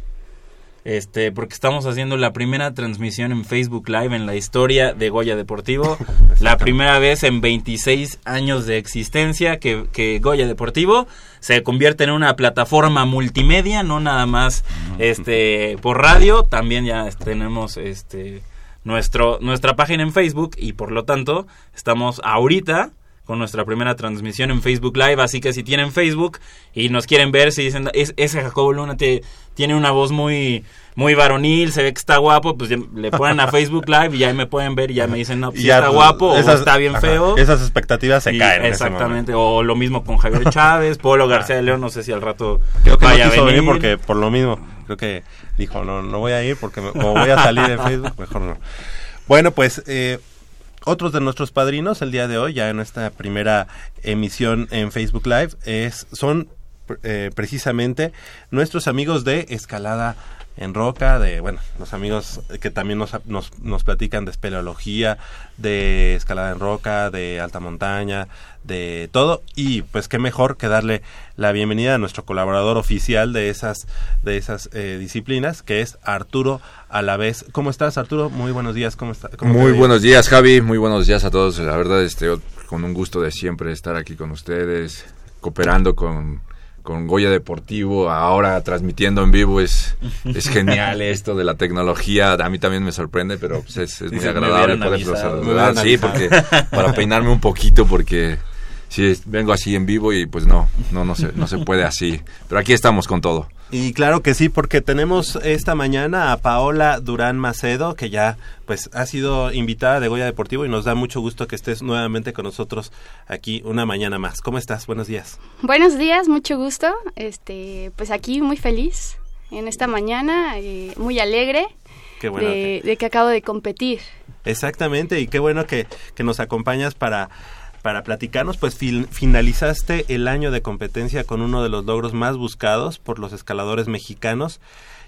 Este, porque estamos haciendo la primera transmisión en Facebook Live en la historia de Goya Deportivo. la primera vez en 26 años de existencia que, que Goya Deportivo se convierte en una plataforma multimedia, no nada más este por radio, también ya tenemos este nuestro nuestra página en Facebook y por lo tanto estamos ahorita con nuestra primera transmisión en Facebook Live, así que si tienen Facebook y nos quieren ver, si dicen, es, ese Jacobo Luna te, tiene una voz muy muy varonil, se ve que está guapo, pues le ponen a Facebook Live y ya me pueden ver y ya me dicen, no, pues, ya, está pues, guapo o esas- está bien ajá, feo. esas expectativas se Y- caen en ese Exactamente, o lo mismo con Javier Chávez, Polo García de León, no sé si al rato Creo que vaya no quiso a venir. venir porque por lo mismo, creo que dijo, no, no voy a ir porque me- como voy a salir en Facebook, mejor no. Bueno, pues eh, otros de nuestros padrinos el día de hoy, ya en esta primera emisión en Facebook Live, es, son eh, precisamente nuestros amigos de Escalada en Roca, de, bueno, los amigos que también nos, nos, nos platican de espeleología, de escalada en roca, de alta montaña, de todo, y pues qué mejor que darle la bienvenida a nuestro colaborador oficial de esas, de esas eh, disciplinas, que es Arturo Alavés. ¿Cómo estás, Arturo? Muy buenos días, ¿cómo estás? Muy buenos días, Javi. Muy buenos días a todos. La verdad, este, con un gusto de siempre estar aquí con ustedes, cooperando con, con Goya Deportivo, ahora transmitiendo en vivo, es, es genial esto de la tecnología. A mí también me sorprende, pero pues, es, es Sí, muy sí, agradable poderlo avisado. saludar. Me Sí, porque para peinarme un poquito, porque sí, es- vengo así en vivo y pues no, no, no se, no se puede así. Pero aquí estamos con todo. Y claro que sí, porque tenemos esta mañana a Paola Durán Macedo, que ya pues ha sido invitada de Goya Deportivo y nos da mucho gusto que estés nuevamente con nosotros aquí una mañana más. ¿Cómo estás? Buenos días. Buenos días, mucho gusto. Este, pues aquí muy feliz en esta mañana, eh, muy alegre Qué bueno. de, de que acabo de competir. Exactamente, y qué bueno que, que nos acompañas para, para platicarnos, pues fin- finalizaste el año de competencia con uno de los logros más buscados por los escaladores mexicanos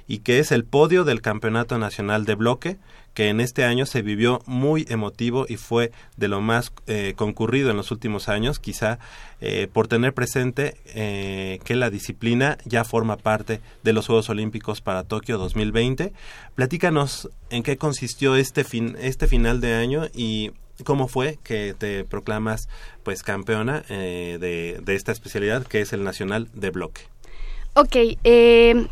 y que es el podio del Campeonato Nacional de Bloque, que en este año se vivió muy emotivo y fue de lo más eh, concurrido en los últimos años, quizá eh, por tener presente eh, que la disciplina ya forma parte de los Juegos Olímpicos para Tokio 2020. Platícanos en qué consistió este, fin, este final de año y cómo fue que te proclamas pues campeona eh, de, de esta especialidad que es el Nacional de Bloque. Ok, eh,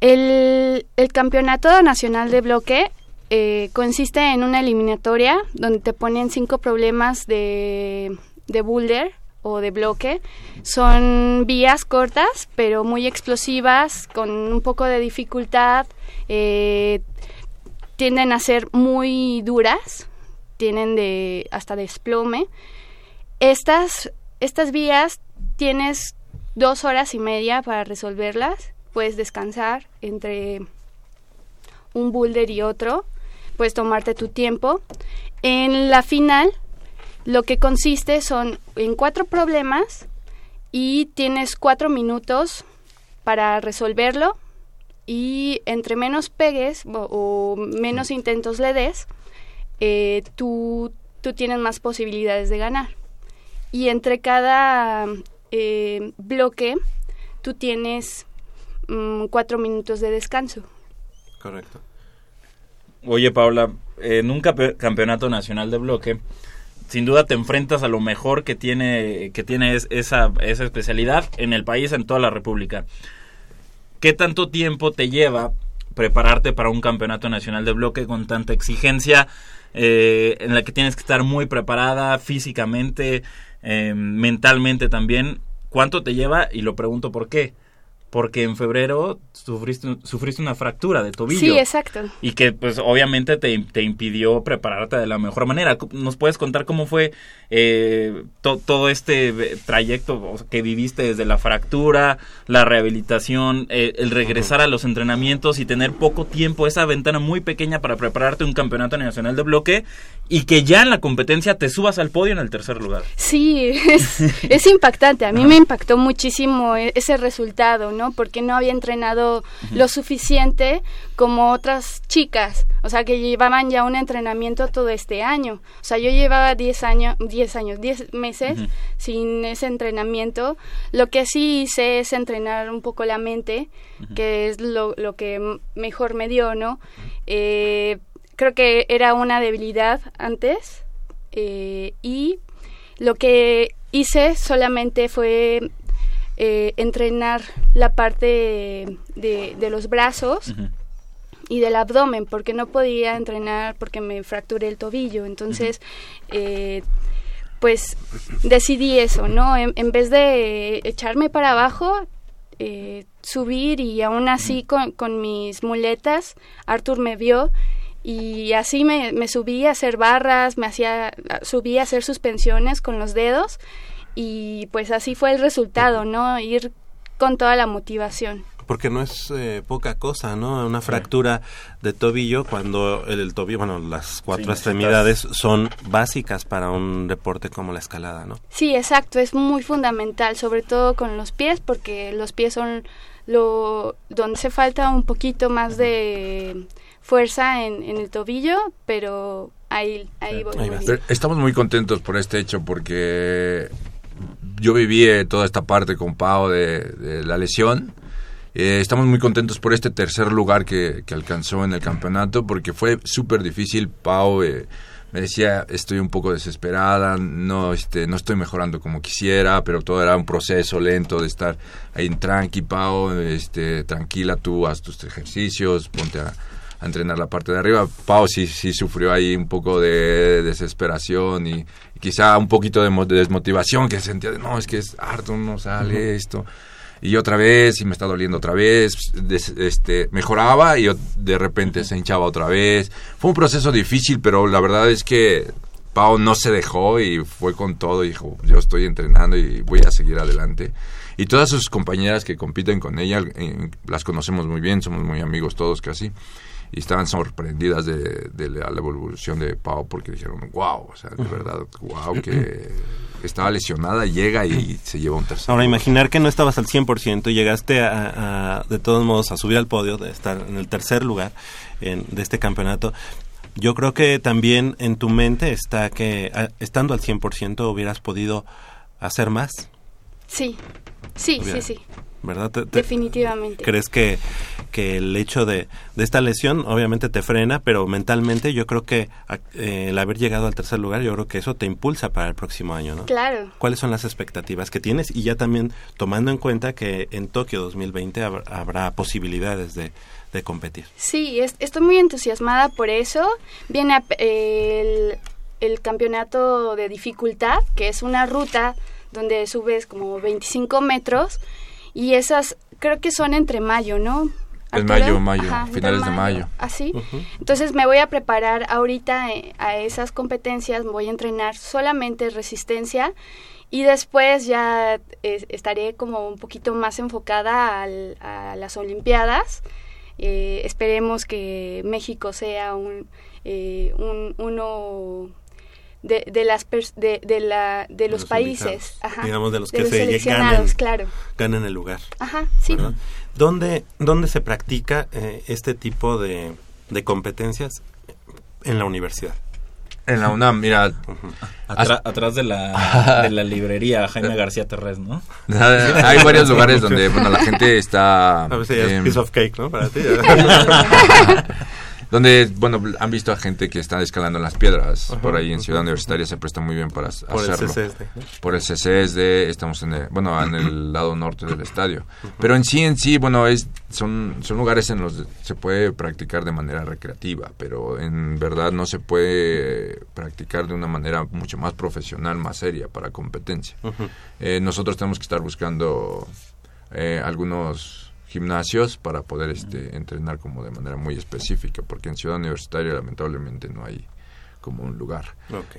el, el campeonato nacional de bloque eh, consiste en una eliminatoria donde te ponen cinco problemas de, de boulder o de bloque. Son vías cortas, pero muy explosivas, con un poco de dificultad. eh, tienden a ser muy duras, tienen de hasta desplome. Estas, estas vías tienes dos horas y media para resolverlas. Puedes descansar entre un boulder y otro. Puedes tomarte tu tiempo. En la final, lo que consiste son en cuatro problemas y tienes cuatro minutos para resolverlo. Y entre menos pegues o, o menos intentos le des, eh, tú, tú tienes más posibilidades de ganar. Y entre cada eh, bloque, tú tienes mm, cuatro minutos de descanso. Correcto. Oye, Paula, en un campe- campeonato nacional de bloque, sin duda te enfrentas a lo mejor que tiene, que tiene es- esa, esa especialidad en el país, en toda la República. ¿Qué tanto tiempo te lleva prepararte para un campeonato nacional de bloque con tanta exigencia, eh, en la que tienes que estar muy preparada físicamente, eh, mentalmente también? ¿Cuánto te lleva? Y lo pregunto por qué. Porque en febrero sufriste, sufriste una fractura de tobillo. Sí, exacto. Y que pues obviamente te, te impidió prepararte de la mejor manera. ¿Nos puedes contar cómo fue eh, to- todo este eh, trayecto que viviste desde la fractura, la rehabilitación, eh, el regresar a los entrenamientos y tener poco tiempo, esa ventana muy pequeña para prepararte un campeonato nacional de bloque y que ya en la competencia te subas al podio en el tercer lugar? Sí, es, es impactante. A mí me impactó muchísimo e- ese resultado, ¿no? Porque no había entrenado lo suficiente como otras chicas, o sea, que llevaban ya un entrenamiento todo este año. O sea, yo llevaba 10 años, 10 años, 10 meses sin ese entrenamiento. Lo que sí hice es entrenar un poco la mente, que es lo, lo que mejor me dio, ¿no? Eh, creo que era una debilidad antes eh, y lo que hice solamente fue eh, entrenar la parte de, de los brazos y del abdomen porque no podía entrenar porque me fracturé el tobillo. Entonces eh, pues decidí eso no en, en vez de echarme para abajo eh, subir y aún así con, con mis muletas Arthur me vio y así me, me subí a hacer barras me hacía subí a hacer suspensiones con los dedos y pues así fue el resultado no ir con toda la motivación. Porque no es eh, poca cosa, ¿no? Una fractura de tobillo cuando el, el tobillo, bueno, las cuatro Sí, necesitas- extremidades son básicas para un deporte como la escalada, ¿no? Sí, exacto, es muy fundamental, sobre todo con los pies, porque los pies son lo donde se falta un poquito más de fuerza en, en el tobillo, pero ahí, ahí voy. Estamos muy contentos por este hecho porque yo viví eh, toda esta parte con Pau de, de la lesión. Eh, estamos muy contentos por este tercer lugar que, que alcanzó en el campeonato porque fue súper difícil. Pau eh, me decía, estoy un poco desesperada, no, este, no estoy mejorando como quisiera, pero todo era un proceso lento de estar ahí en tranqui, Pau, este, tranquila tú, haz tus ejercicios, ponte a, a entrenar la parte de arriba. Pau sí, sí sufrió ahí un poco de desesperación y, y quizá un poquito de, de desmotivación, que sentía, de, no, es que es harto, no sale Ujú. esto. Y otra vez, y me está doliendo otra vez, des- este, mejoraba y de repente se hinchaba otra vez. Fue un proceso difícil, pero la verdad es que Pau no se dejó y fue con todo y dijo, yo estoy entrenando y voy a seguir adelante. Y todas sus compañeras que compiten con ella, eh, las conocemos muy bien, somos muy amigos todos casi. Y estaban sorprendidas de, de la, la evolución de Pau porque dijeron, wow, o sea, de verdad, wow, que estaba lesionada, llega y se lleva un tercer Ahora, lugar. imaginar que no estabas al 100% y llegaste a, a, de todos modos a subir al podio, de estar en el tercer lugar en, de este campeonato. Yo creo que también en tu mente está que a- estando al 100% hubieras podido hacer más, Sí, sí, Hubiera- sí, sí. ¿Verdad? Te- te- Definitivamente. ¿Crees que, que el hecho de, de esta lesión obviamente te frena, pero mentalmente yo creo que eh, el haber llegado al tercer lugar, yo creo que eso te impulsa para el próximo año, ¿no? Claro. ¿Cuáles son las expectativas que tienes? Y ya también tomando en cuenta que en Tokio 2020 hab- habrá posibilidades de, de competir. Sí, es- estoy muy entusiasmada por eso. Viene el, el campeonato de dificultad, que es una ruta donde subes como 25 metros y esas creo que son entre mayo, ¿no? En mayo, mayo, Ajá, finales de mayo. ¿Así? Entonces me voy a preparar ahorita eh, a esas competencias, voy a entrenar solamente resistencia y después ya eh, estaré como un poquito más enfocada al- a las Olimpiadas. Eh, esperemos que México sea un, eh, un- uno de, de las pers- de, de la de los, los países, ajá, Digamos, de los de que los se seleccionados, ganen. claro. Ganan el lugar. Ajá, sí. ¿verdad? ¿Dónde, ¿Dónde se practica eh, este tipo de, de competencias en la universidad? En la UNAM, mira. Atra- atrás de la, de la librería Jaime García Terrés, ¿no? Hay varios lugares donde, bueno, la gente está... A veces ya es piece of cake, ¿no? Para ti. donde, bueno, han visto a gente que está escalando las piedras. Ajá, por ahí en. Ciudad Universitaria se presta muy bien para Por el. CCSD. Por el CCSD, estamos en el, bueno, en el lado norte del estadio. Pero en sí, en sí, bueno, es, son, son lugares en los que se puede practicar de manera recreativa, pero en verdad no se puede practicar de una manera mucho más profesional, más seria para competencia. Eh, nosotros tenemos que estar buscando eh, algunos gimnasios para poder este, entrenar como de manera muy específica, porque en Ciudad Universitaria lamentablemente no hay como un lugar.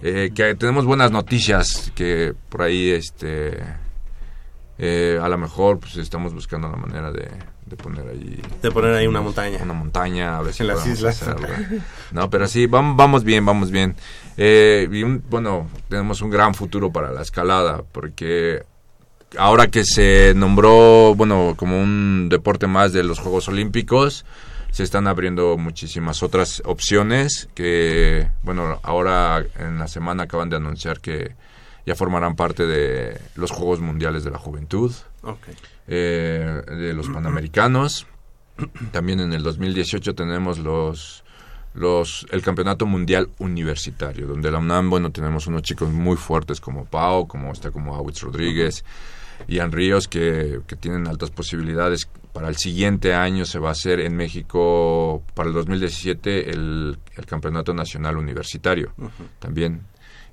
Eh, que tenemos buenas noticias que por ahí este eh, a lo mejor pues estamos buscando la manera de, de poner ahí De poner ahí una montaña. una montaña a ver si En las islas. hacerlo. no pero sí vamos, vamos bien vamos bien Eh, y un- bueno tenemos un gran futuro para la escalada porque ahora que se nombró bueno como un deporte más de los Juegos Olímpicos se están abriendo muchísimas otras opciones que bueno ahora en la semana acaban de anunciar que ya formarán parte de los Juegos Mundiales de la Juventud eh, de los Panamericanos. También en el 2018 tenemos los, los el Campeonato Mundial Universitario, donde la UNAM, bueno, tenemos unos chicos muy fuertes como Pau, como está como Awitz Rodríguez, Ian Ríos, que, que tienen altas posibilidades. Para el siguiente año se va a hacer en México, para el 2017, el, el Campeonato Nacional Universitario Ujú. también.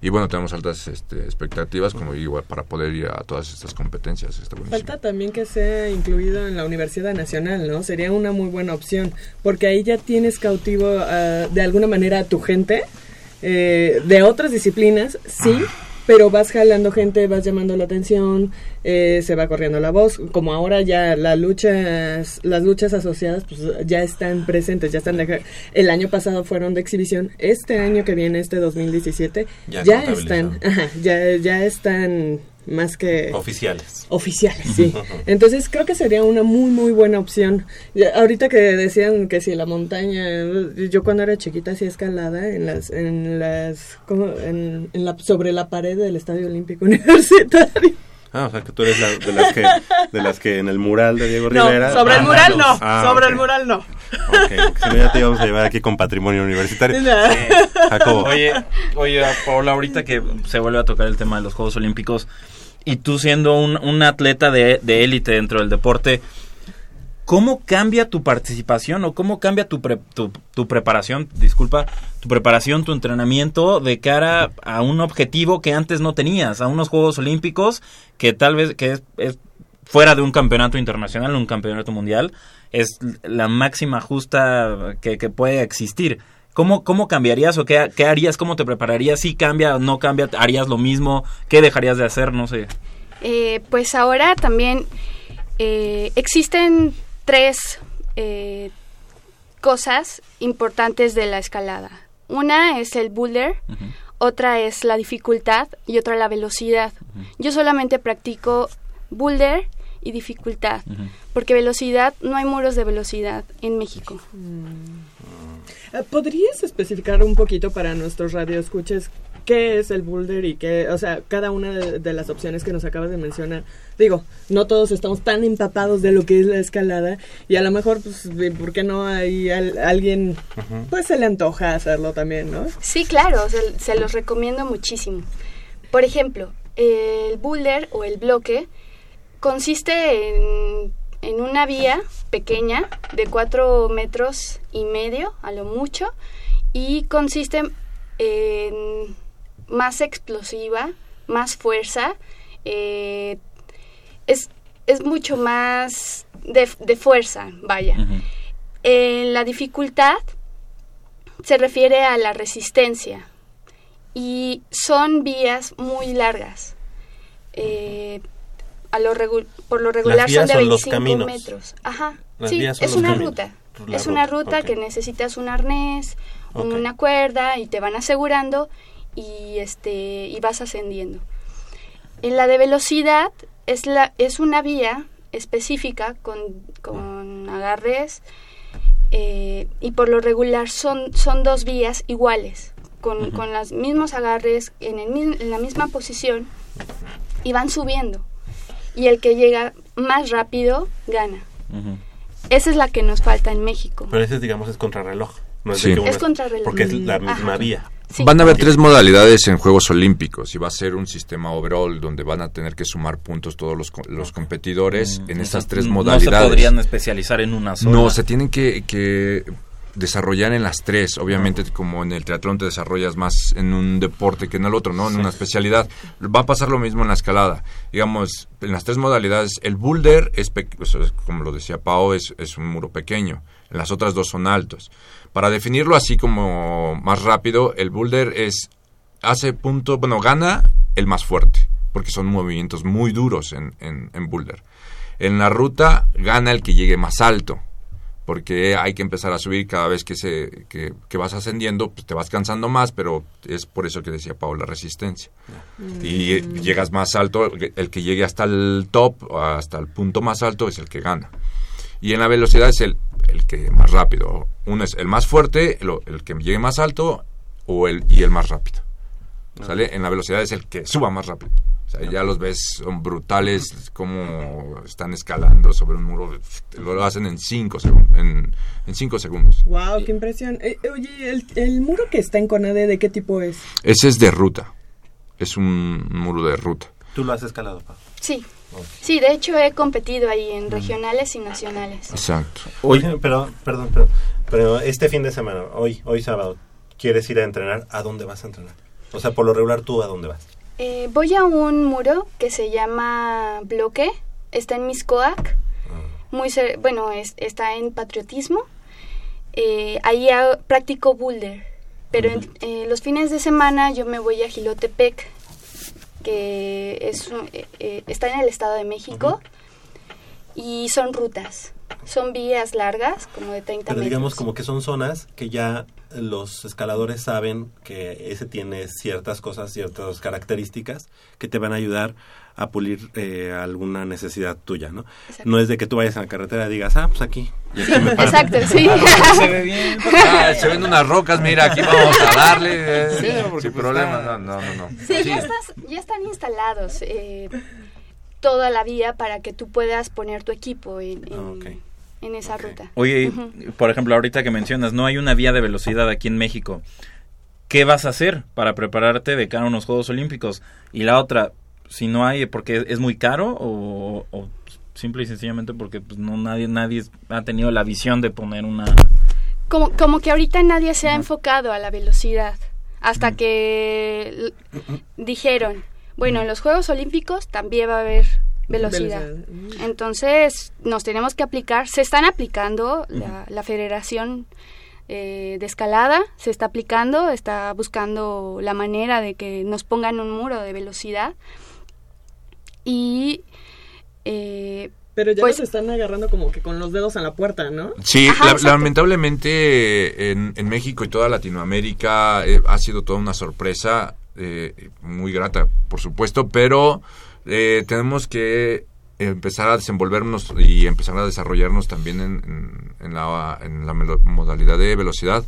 Y bueno, tenemos altas este, expectativas como igual para poder ir a todas estas competencias. Está. Falta también que sea incluido en la Universidad Nacional, ¿no? Sería una muy buena opción, porque ahí ya tienes cautivo ah, de alguna manera a tu gente eh, de otras disciplinas, sí, pero vas jalando gente, vas llamando la atención, eh, se va corriendo la voz, como ahora ya las luchas, las luchas asociadas pues ya están presentes, ya están de, el año pasado fueron de exhibición, este año que viene, este 2017, Ya ya, están, ajá, ya, ya están más que Oficiales. oficiales, sí. Entonces creo que sería una muy muy buena opción. Ya, ahorita que decían que si la montaña, yo cuando era chiquita hacía escalada en las en las ¿cómo? en, en la sobre la pared del Estadio Olímpico Universitario. Ah, o sea que tú eres la- de, las que, de las que en el mural de Diego No, Rivera... sobre el mural no, Ah, sobre el mural no. Ok, si no ya te íbamos a llevar aquí con patrimonio universitario. No. Jacobo. Oye, oye, Paula, ahorita que se vuelve a tocar el tema de los Juegos Olímpicos y tú siendo un, atleta de de élite dentro del deporte, ¿cómo cambia tu participación o cómo cambia tu, pre- tu, preparación, disculpa, tu preparación, tu entrenamiento de cara a un objetivo que antes no tenías, a unos Juegos Olímpicos que tal vez que es, es fuera de un campeonato internacional, un campeonato mundial, es la máxima justa que puede existir. ¿Cómo, ¿Cómo cambiarías o qué, qué harías? ¿Cómo te prepararías? ¿Si cambia o no cambia? ¿Harías lo mismo? ¿Qué dejarías de hacer? No sé. Eh, pues ahora también eh, existen tres eh, cosas importantes de la escalada. Una es el boulder, otra es la dificultad y otra la velocidad. Yo solamente practico boulder y dificultad, porque velocidad, no hay muros de velocidad en México. Eh, ¿Podrías especificar un poquito para nuestros radioescuches qué es el boulder y qué, o sea, cada una de, de las opciones que nos acabas de mencionar? Digo, no todos estamos tan empapados de lo que es la escalada y a lo mejor, pues, ¿por qué no hay al- alguien, pues se le antoja hacerlo también, ¿no? Sí, claro, se, se los recomiendo muchísimo. Por ejemplo, el boulder o el bloque consiste en, en una vía pequeña de 4 metros y medio a lo mucho y consiste en más explosiva, más fuerza, eh, es, es mucho más de, de fuerza, vaya. Eh, la dificultad se refiere a la resistencia y son vías muy largas. Eh, a lo por lo regular son de son los 25 caminos. metros. Ajá. Las sí, es una caminos. ruta. La es una ruta, que necesitas un arnés, una cuerda y te van asegurando y este y vas ascendiendo. En la de velocidad es la es una vía específica con, con agarres eh, y por lo regular son son dos vías iguales con, con los mismos agarres en, el, en la misma posición y van subiendo y el que llega más rápido gana. Esa es la que nos falta en México. Pero ese, digamos, es contrarreloj. No Sí. Es contrarreloj. Porque es la Mm, misma ajá. vía. Sí. Van a haber tres modalidades en Juegos Olímpicos y va a ser un sistema overall donde van a tener que sumar puntos todos los, los competidores en estas tres No modalidades. se podrían especializar en una sola. No, se tienen que, que desarrollar en las tres. Obviamente, como en el triatlón te desarrollas más en un deporte que en el otro, ¿no? En una especialidad. Va a pasar lo mismo en la escalada. Digamos, en las tres modalidades, el boulder, es como lo decía Pau, es, es un muro pequeño. En las otras dos son altos. Para definirlo así como más rápido, el boulder es hace punto, bueno, gana el más fuerte, porque son movimientos muy duros en, en, en boulder. En la ruta gana el que llegue más alto, porque hay que empezar a subir cada vez que, se, que, que vas ascendiendo, pues te vas cansando más, pero es por eso que decía Pau, la resistencia. Y eh, llegas más alto, el que llegue hasta el top, hasta el punto más alto, es el que gana. Y en la velocidad es el, el que más rápido. Uno es el más fuerte, el, el que llegue más alto o el, y el más rápido. ¿Sale? En la velocidad es el que suba más rápido. O sea, ya los ves, son brutales, como están escalando sobre un muro. Lo hacen en 5 segundos. En, en cinco segundos. Wow, qué impresión. Eh, oye, el, el muro que está en Conade, ¿de qué tipo es? Ese es de ruta. Es un muro de ruta. Tú lo has escalado, Pau. Sí. Sí, de hecho he competido ahí en regionales y nacionales. Exacto. Oye, pero, perdón, pero, pero este fin de semana, hoy, hoy sábado, ¿quieres ir a entrenar? ¿A dónde vas a entrenar? O sea, por lo regular, ¿tú a dónde vas? Eh, voy a un muro que se llama Bloque, está en Miscoac, muy cer- bueno, es- está en Patriotismo. Eh, ahí practico boulder, pero en- eh, los fines de semana yo me voy a Gilotepec, que es, un- está en el Estado de México, y son rutas, son vías largas, como de 30 Pero metros. digamos como que son zonas que ya los escaladores saben que ese tiene ciertas cosas, ciertas características que te van a ayudar a pulir eh, alguna necesidad tuya, ¿no? No es de que tú vayas a la carretera y digas, ah, pues aquí. y aquí me paro. Exacto, sí. Ah, se ve bien. Ah, se ven unas rocas, mira, aquí vamos a darle. eh, Sí, sin pues problema, está- no, no, no. no. Sí, Sí. Ya, estás- ya están instalados. eh, toda la vía para que tú puedas poner tu equipo en, en, Ah, en esa ruta. Oye, por ejemplo, ahorita que mencionas, no hay una vía de velocidad aquí en México. ¿Qué vas a hacer para prepararte de cara a unos Juegos Olímpicos? Y la otra, si no hay, porque es muy caro o, o simple y sencillamente porque pues, no nadie nadie ha tenido la visión de poner una Como, como que ahorita nadie se ha enfocado a la velocidad. Hasta que dijeron, bueno, en los Juegos Olímpicos también va a haber velocidad. Velocidad. Entonces nos tenemos que aplicar, se están aplicando, la, la Federación eh, de Escalada se está aplicando, está buscando la manera de que nos pongan un muro de velocidad. Y... eh, Pero ya pues, nos están agarrando como que con los dedos en la puerta, ¿no? Sí, Ajá, la- exacto. lamentablemente en, en México y toda Latinoamérica eh, ha sido toda una sorpresa eh, muy grata, por supuesto, pero eh, tenemos que empezar a desenvolvernos y empezar a desarrollarnos también en, en- la, en la modalidad de velocidad,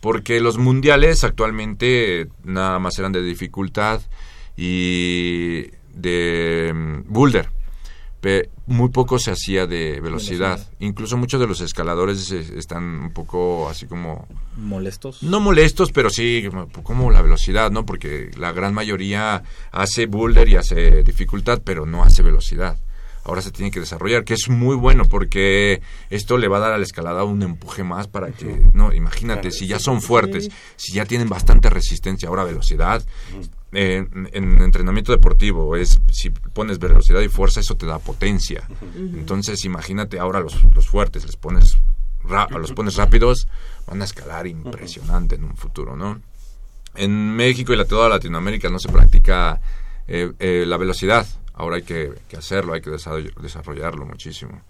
porque los mundiales actualmente nada más eran de dificultad y de mm, boulder. Pe- muy poco se hacía de velocidad. Velocidad. Incluso muchos de los escaladores están un poco así como... molestos. No molestos, pero sí como- como la velocidad, ¿no? Porque la gran mayoría hace boulder y hace dificultad, pero no hace velocidad. Ahora se tiene que desarrollar, que es muy bueno porque esto le va a dar a la escalada un empuje más para que, no, imagínate, si ya son fuertes, si ya tienen bastante resistencia, ahora velocidad, eh, en, en entrenamiento deportivo es si pones velocidad y fuerza eso te da potencia. Entonces imagínate ahora los, los fuertes les pones ra- los pones rápidos van a escalar impresionante en un futuro no en México y la, toda Latinoamérica no se practica eh, eh, la velocidad. Ahora hay que, que hacerlo hay que desarroll- desarrollarlo muchísimo.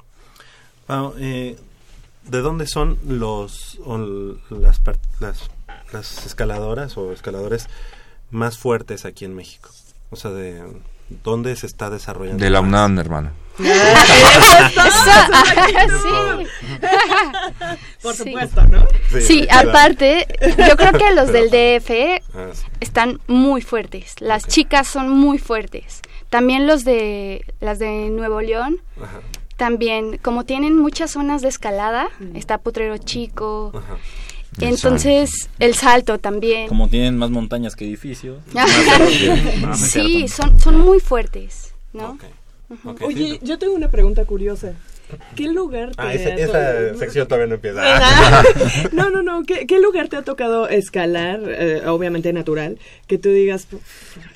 Eh, ¿De dónde son los o las, las las escaladoras o escaladores más fuertes aquí en México? O sea, de dónde se está desarrollando. de la más? UNAM hermano Por Sí. supuesto, ¿no? Sí, Sí, aparte, yo creo que los del DF Ah, sí. están muy fuertes. Las chicas son muy fuertes. También los de las de Nuevo León, Ajá. también como tienen muchas zonas de escalada, está Potrero Chico. El Entonces, el salto también. Como tienen más montañas que edificios. Ah. no sí, cierto. son son muy fuertes, ¿no? Oye, yo tengo una pregunta curiosa. ¿Qué lugar te Ah, ha esa, sección todavía no empieza. Ah. No, no, no. ¿Qué, qué lugar te ha tocado escalar, eh, obviamente natural, que tú digas, "Puf,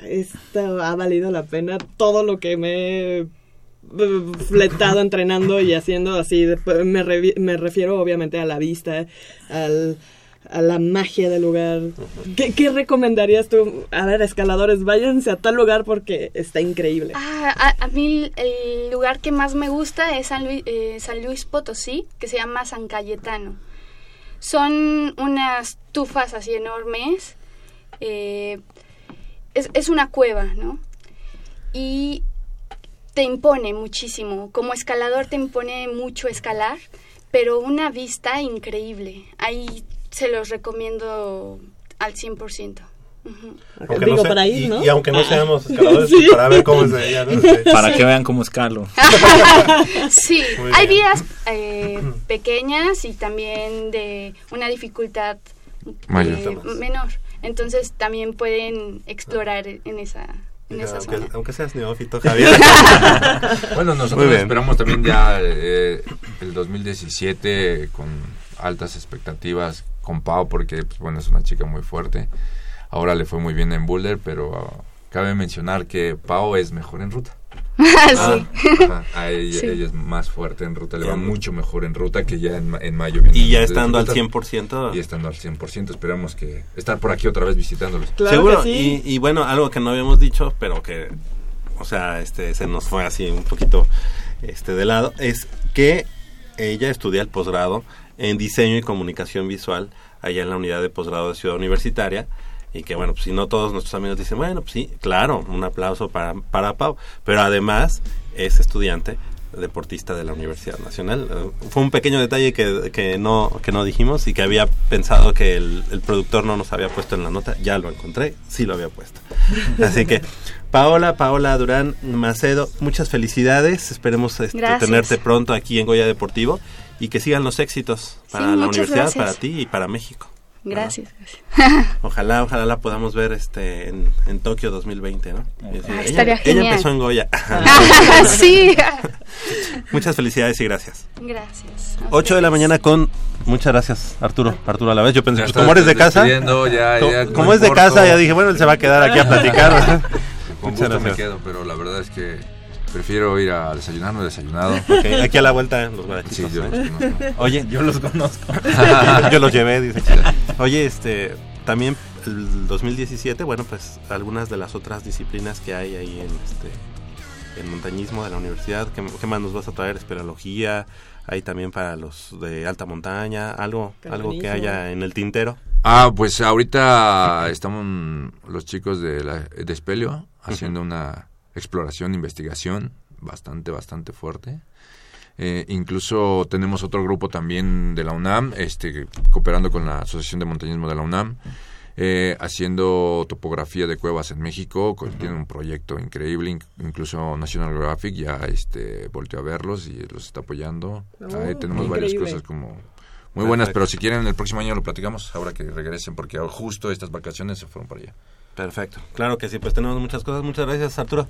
esto ha valido la pena todo lo que me he fletado entrenando y haciendo así? de- Me, me refiero obviamente a la vista, al, a la magia del lugar. ¿Qué, qué recomendarías tú? A ver, escaladores, váyanse a tal lugar porque está increíble. Ah, a, a mí el lugar que más me gusta es San Luis, eh, San Luis Potosí, que se llama San Cayetano. Son unas tufas así enormes. eh, es, es una cueva, ¿no? Y te impone muchísimo. Como escalador te impone mucho escalar, pero una vista increíble. Ahí se los recomiendo al 100%. Ujú. Aunque Digo, no sea- para ir, y- ¿no? Y, aunque no seamos escaladores, Sí. pues, para ver cómo es ella, ¿no? Sí. Para que vean cómo escalo. sí, Muy hay bien. vías eh, pequeñas y también de una dificultad Mayor. eh, menor. Entonces también pueden explorar en esa, en esa aunque, zona. aunque seas neófito, Javier. Bueno, nosotros esperamos también ya eh, el 2017 con altas expectativas con Pau porque pues, bueno, es una chica muy fuerte. Ahora le fue muy bien en Boulder, pero cabe mencionar que Pau es mejor en ruta. sí. Ajá, a ella, Sí. ella es más fuerte en ruta, le va mucho mejor en ruta que ya en, en mayo. Y ya estando al dificultad. 100%. Y estando al 100%, esperamos que estar por aquí otra vez visitándolos. Claro Seguro. que sí. Y, y bueno, algo que no habíamos dicho, pero que, o sea, este, se nos fue así un poquito este, de lado, es que ella estudia el posgrado en diseño y comunicación visual allá en la unidad de posgrado de Ciudad Universitaria. Y que bueno, pues si no todos nuestros amigos dicen, bueno, pues sí, claro, un aplauso para, para Pau. Pero además es estudiante deportista de la Universidad Nacional. Fue un pequeño detalle que, que, no, que no dijimos y que había pensado que el, el, productor no nos había puesto en la nota. Ya lo encontré, sí lo había puesto. Así que, Paola, Paola Durán Macedo, muchas felicidades. Esperemos este, tenerte pronto aquí en Goya Deportivo y que sigan los éxitos para Sí, la universidad, gracias. para ti y para México. Gracias. Ojalá, ojalá la podamos ver este en, en Tokio 2020, ¿no? Decir, Ah, ella, estaría ella genial. empezó en Goya. sí. Muchas felicidades y gracias. Gracias. 8 de la mañana con... Muchas gracias, Arturo. Arturo a la vez. Yo pensé, pues, como eres de casa... ya- ya como no es de casa, ya dije, bueno, él se va a quedar aquí a platicar. Con Muchas gusto me gracias. quedo, pero la verdad es que prefiero ir a desayunar, no he desayunado. Aquí a la vuelta los guarachitos. Sí, yo ¿eh? los conozco. Oye, Yo los conozco. yo los llevé, dice. Oye, este, también el 2017, bueno, pues algunas de las otras disciplinas que hay ahí en este en montañismo de la universidad, ¿qué, qué más nos vas a traer? Esperología, hay también para los de alta montaña, algo, algo que haya en el tintero. Ah, pues ahorita estamos los chicos de, la, de Espelio haciendo una exploración, investigación bastante, bastante fuerte. Eh, incluso tenemos otro grupo también de la UNAM, este, cooperando con la Asociación de Montañismo de la UNAM, eh, haciendo topografía de cuevas en México. co- Tienen un proyecto increíble, in- incluso National Geographic ya este, volteó a verlos y los está apoyando. Ahí tenemos varias cosas como muy buenas, Perfecto. pero si quieren el próximo año lo platicamos, ahora que regresen, porque justo estas vacaciones se fueron para allá. Perfecto. Claro que sí, pues tenemos muchas cosas. Muchas gracias, Arturo.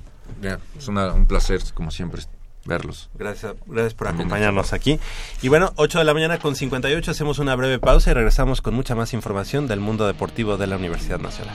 Es una- un placer, como siempre, verlos. Gracias, gracias por También acompañarnos aquí. Y bueno, 8 de la mañana con 58, hacemos una breve pausa y regresamos con mucha más información del mundo deportivo de la Universidad Nacional.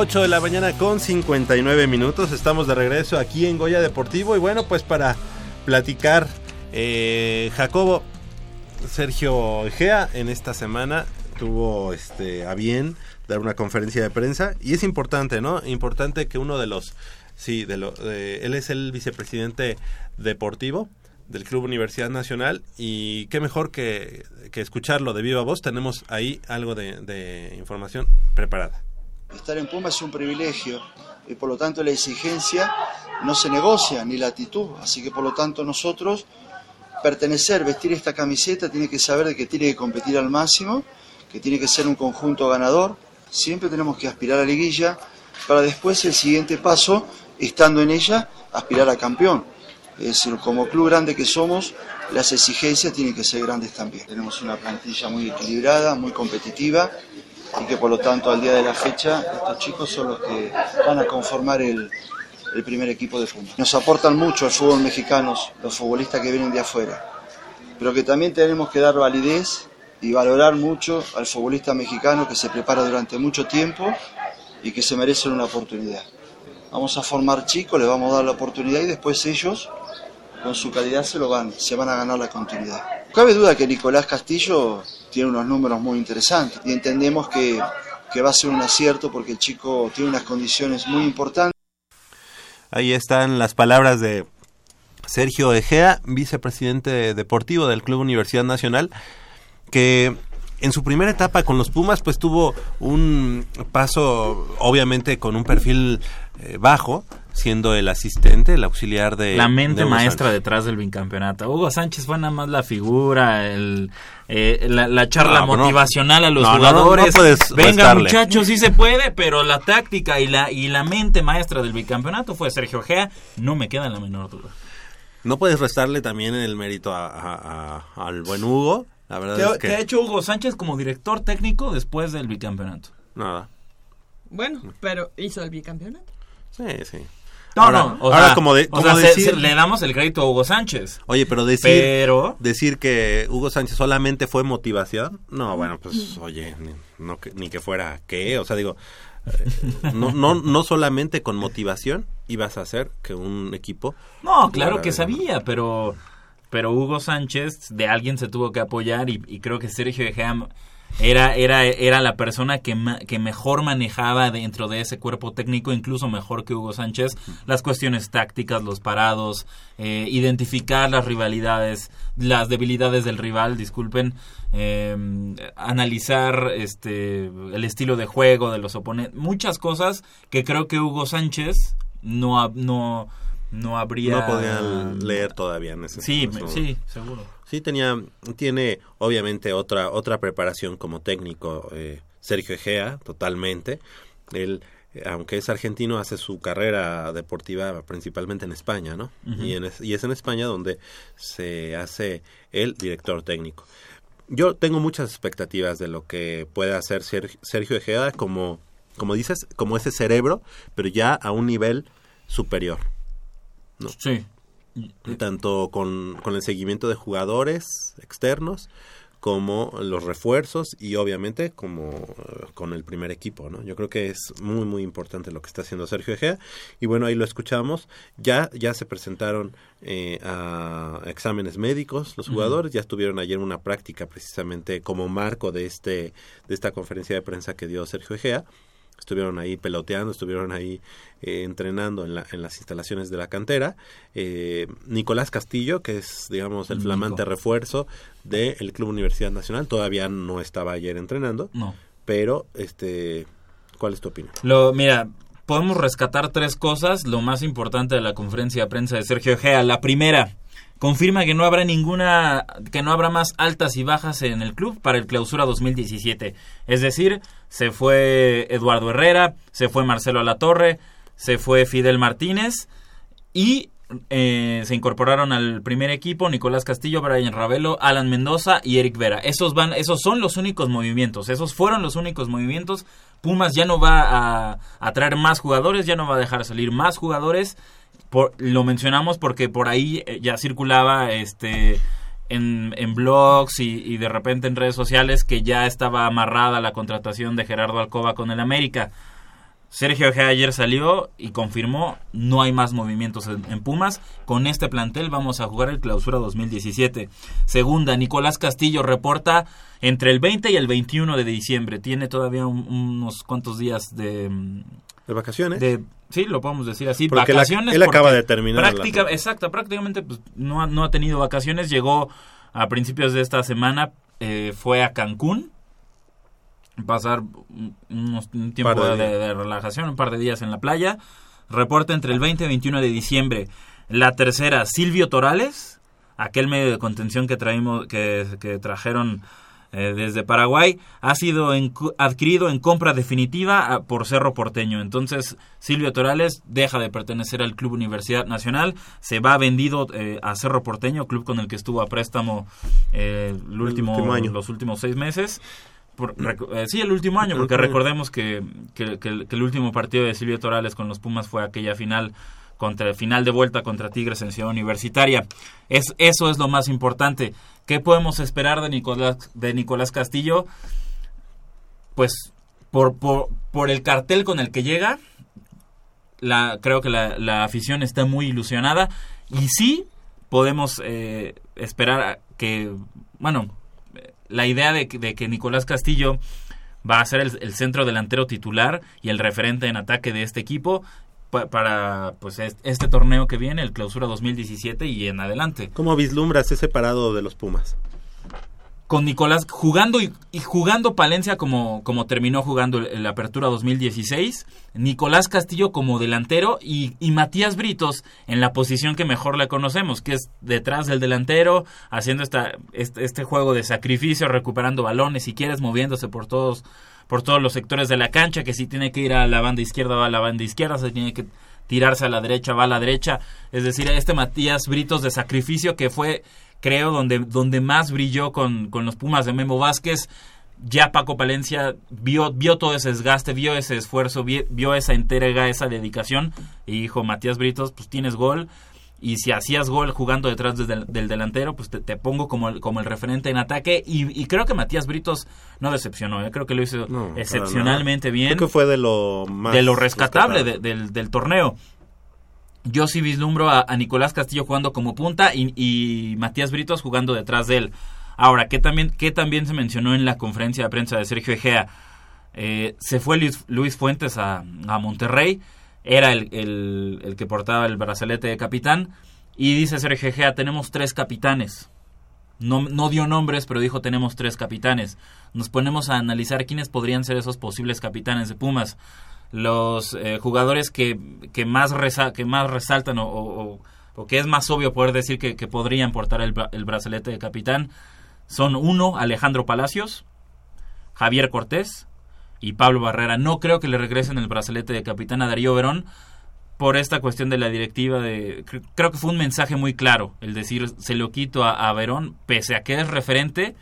Ocho de la mañana con 59 minutos. Estamos de regreso aquí en Goya Deportivo. Y bueno, pues para platicar, eh, Jacobo, Sergio Egea en esta semana tuvo este, a bien dar una conferencia de prensa. Y es importante, ¿no? Importante que uno de los. Sí, de lo, él es el vicepresidente deportivo del Club Universidad Nacional. Y qué mejor que, que escucharlo de viva voz. Tenemos ahí algo de información preparada. Estar en Puma es un privilegio y por lo tanto la exigencia no se negocia ni la actitud. Así que por lo tanto nosotros pertenecer, vestir esta camiseta, tiene que saber de que tiene que competir al máximo, que tiene que ser un conjunto ganador. Siempre tenemos que aspirar a liguilla para después el siguiente paso, estando en ella, aspirar a campeón. Es decir, como club grande que somos, las exigencias tienen que ser grandes también. Tenemos una plantilla muy equilibrada, muy competitiva y que por lo tanto al día de la fecha estos chicos son los que van a conformar el, el primer equipo de fútbol. Nos aportan mucho al fútbol mexicano los futbolistas que vienen de afuera, pero que también tenemos que dar validez y valorar mucho al futbolista mexicano que se prepara durante mucho tiempo y que se merecen una oportunidad. Vamos a formar chicos, les vamos a dar la oportunidad y después ellos con su calidad se lo van, se van a ganar la continuidad. Cabe duda que Nicolás Castillo tiene unos números muy interesantes y entendemos que que va a ser un acierto porque el chico tiene unas condiciones muy importantes. Ahí están las palabras de Sergio Egea, vicepresidente deportivo del Club Universidad Nacional, que en su primera etapa con los Pumas pues tuvo un paso obviamente con un perfil eh, bajo, siendo el asistente, el auxiliar de... La mente de maestra Sánchez. detrás del bicampeonato. Hugo Sánchez fue nada más la figura, el, eh, la, la charla No, no. motivacional a los No, no, no, no jugadores. Venga restarle. muchachos, sí se puede, pero la táctica y la, y la mente maestra del bicampeonato fue Sergio Gea, no me queda la menor duda. No puedes restarle también el mérito a- a- a- al buen Hugo. La verdad ¿Qué, es qué que... ha hecho Hugo Sánchez como director técnico después del bicampeonato? Nada. Bueno, pero hizo el bicampeonato. Sí, sí. No, Ahora- no, o ahora sea, como de- o sea, se- decir- se- le damos el crédito a Hugo Sánchez. Oye, pero decir, Pero- decir que Hugo Sánchez solamente fue motivación, no, bueno, pues oye, ni, no que- ni que fuera qué, o sea, digo, eh, no, no, no solamente con motivación ibas a hacer que un equipo... No, claro que sabía, pero pero Hugo Sánchez de alguien se tuvo que apoyar y, y creo que Sergio Gea era era era la persona que ma- que mejor manejaba dentro de ese cuerpo técnico, incluso mejor que Hugo Sánchez, las cuestiones tácticas, los parados, eh, identificar las rivalidades, las debilidades del rival, disculpen, eh, analizar este el estilo de juego de los oponentes, muchas cosas que creo que Hugo Sánchez no no no habría No podían leer todavía en ese Sí, me- sí, seguro. Sí, tenía, tiene obviamente otra, otra preparación como técnico, eh, Sergio Egea, totalmente. Él, eh, aunque es argentino, hace su carrera deportiva principalmente en España, ¿no? Y, en es, y es en España donde se hace el director técnico. Yo tengo muchas expectativas de lo que puede hacer Ser- Sergio Egea como, como dices, como ese cerebro, pero ya a un nivel superior. ¿no? Sí. Tanto con, con el seguimiento de jugadores externos como los refuerzos y obviamente como eh, con el primer equipo, ¿no? Yo creo que es muy muy importante lo que está haciendo Sergio Egea y bueno ahí lo escuchamos. Ya ya se presentaron eh, a exámenes médicos los jugadores. Ya estuvieron ayer en una práctica precisamente como marco de este de esta conferencia de prensa que dio Sergio Egea estuvieron ahí peloteando, estuvieron ahí eh, entrenando en, la- en las instalaciones de la cantera. Eh, Nicolás Castillo, que es, digamos, el Nico. flamante refuerzo del Club Universidad Nacional, todavía no estaba ayer entrenando. No. Pero, este, ¿cuál es tu opinión? Lo, mira, podemos rescatar tres cosas. Lo más importante de la conferencia de prensa de Sergio Egea. La primera, confirma que no habrá ninguna, que no habrá más altas y bajas en el club para el clausura 2017. Es decir, se fue Eduardo Herrera, se fue Marcelo Alatorre, se fue Fidel Martínez y eh, se incorporaron al primer equipo Nicolás Castillo, Brian Ravelo, Alan Mendoza y Eric Vera. Esos van, esos son los únicos movimientos. Esos fueron los únicos movimientos. Pumas ya no va a, a traer más jugadores, ya no va a dejar salir más jugadores. Lo mencionamos porque por ahí eh, ya circulaba este en, en blogs y, de repente en redes sociales que ya estaba amarrada la contratación de Gerardo Alcoba con el América. Sergio ayer salió y confirmó no hay más movimientos en, Pumas. Con este plantel vamos a jugar el clausura 2017. Segunda, Nicolás Castillo reporta entre el 20 y el 21 de diciembre. Tiene todavía un- unos cuantos días de... ¿De vacaciones? De, sí, lo podemos decir así. Porque vacaciones. él acaba de terminar la- práctica- exacto, prácticamente pues, no, ha, no ha tenido vacaciones. Llegó a principios de esta semana, eh, fue a Cancún pasar un- unos- un tiempo de relajación, un par de días en la playa. Reporta entre el 20 y 21 de diciembre. La tercera, Silvio Torales, aquel medio de contención que traímos, que, que trajeron eh, desde Paraguay, ha sido en- adquirido en compra definitiva ah, por Cerro Porteño. Entonces, Silvio Torales deja de pertenecer al Club Universidad Nacional, se va vendido eh, a Cerro Porteño, club con el que estuvo a préstamo eh, el último, último año. los últimos seis meses. Por- eh, sí, el último año, El porque recordemos que, que- que el, que el último partido de Silvio Torales con los Pumas fue aquella final contra final de vuelta contra Tigres en Ciudad Universitaria. Es, eso es lo más importante. ¿Qué podemos esperar de Nicolás, de Nicolás Castillo? Pues por, por, por el cartel con el que llega, la, creo que la, afición está muy ilusionada y sí podemos eh, esperar que, bueno, la idea de que Nicolás Castillo va a ser el, el centro delantero titular y el referente en ataque de este equipo pa- para pues es- este torneo que viene, el Clausura 2017 y en adelante. ¿Cómo vislumbras ese parado de los Pumas? Con Nicolás jugando y, y jugando Palencia como, como terminó jugando el, el Apertura 2016, Nicolás Castillo como delantero y, y Matías Britos en la posición que mejor le conocemos, que es detrás del delantero, haciendo esta, este, este juego de sacrificio, recuperando balones, si quieres, moviéndose por todos, por todos los sectores de la cancha, que si tiene que ir a la banda izquierda, va a la banda izquierda, si tiene que tirarse a la derecha, va a la derecha. Es decir, este Matías Britos de sacrificio que fue, creo, donde, donde más brilló con, con los Pumas de Memo Vázquez. Ya Paco Palencia vio, vio todo ese desgaste, vio ese esfuerzo, vi- vio esa entrega, esa dedicación. Y dijo, Matías Britos, pues tienes gol. Y si hacías gol jugando detrás del, del delantero, pues te, te pongo como el, como el referente en ataque. Y, y creo que Matías Britos no decepcionó. ¿eh? Creo que lo hizo No, excepcionalmente bien Creo que fue de lo más de lo rescatable rescatable. de- del, del torneo. Yo sí vislumbro a, a Nicolás Castillo jugando como punta y, y Matías Britos jugando detrás de él. Ahora, ¿qué también, qué también se mencionó en la conferencia de prensa de Sergio Egea? Eh, se fue Luis, Luis Fuentes a, a Monterrey, era el, el- que portaba el brazalete de capitán, y dice Sergio Egea, tenemos tres capitanes. No, no dio nombres, pero dijo tenemos tres capitanes. Nos ponemos a analizar quiénes podrían ser esos posibles capitanes de Pumas. Los eh, jugadores que, que, más resa- que más resaltan o, o- o- que es más obvio poder decir que, que podrían portar el, el brazalete de capitán son uno, Alejandro Palacios, Javier Cortés y Pablo Barrera. No creo que le regresen el brazalete de capitán a Darío Verón por esta cuestión de la directiva de cre- creo que fue un mensaje muy claro el decir se lo quito a, a Verón pese a que es referente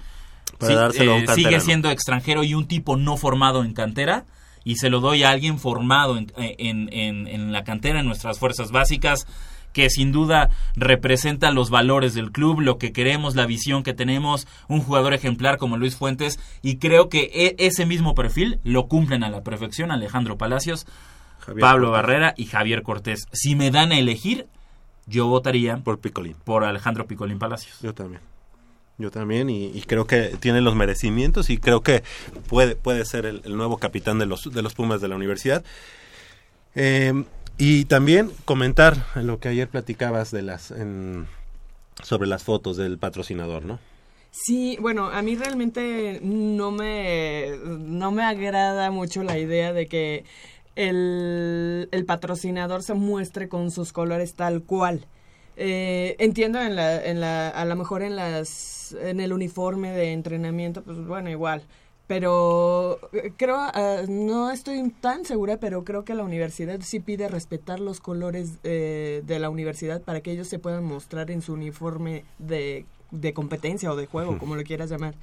sí, eh, sigue siendo extranjero y un tipo no formado en cantera y se lo doy a alguien formado en, en, en- en la cantera en nuestras fuerzas básicas que sin duda representa los valores del club, lo que queremos, la visión que tenemos, un jugador ejemplar como Luis Fuentes, y creo que e- ese mismo perfil lo cumplen a la perfección Alejandro Palacios, Javier Pablo Cortés. Barrera y Javier Cortés. Si me dan a elegir, yo votaría por Picolín. Por Alejandro Picolín Palacios. Yo también. Yo también, y, y creo que tiene los merecimientos y creo que puede, puede ser el, el nuevo capitán de los, de los Pumas de la universidad. Eh, y también comentar lo que ayer platicabas de las en- sobre las fotos del patrocinador, ¿no? Sí, bueno, a mí realmente no me, no me agrada mucho la idea de que el, el patrocinador se muestre con sus colores tal cual. Eh, entiendo en la, en la, a lo mejor en las, en el uniforme de entrenamiento, pues bueno, igual. Pero eh, creo, ah, no estoy tan segura, pero creo que la universidad sí pide respetar los colores eh, de la universidad para que ellos se puedan mostrar en su uniforme de, de competencia o de juego, como lo quieras llamar.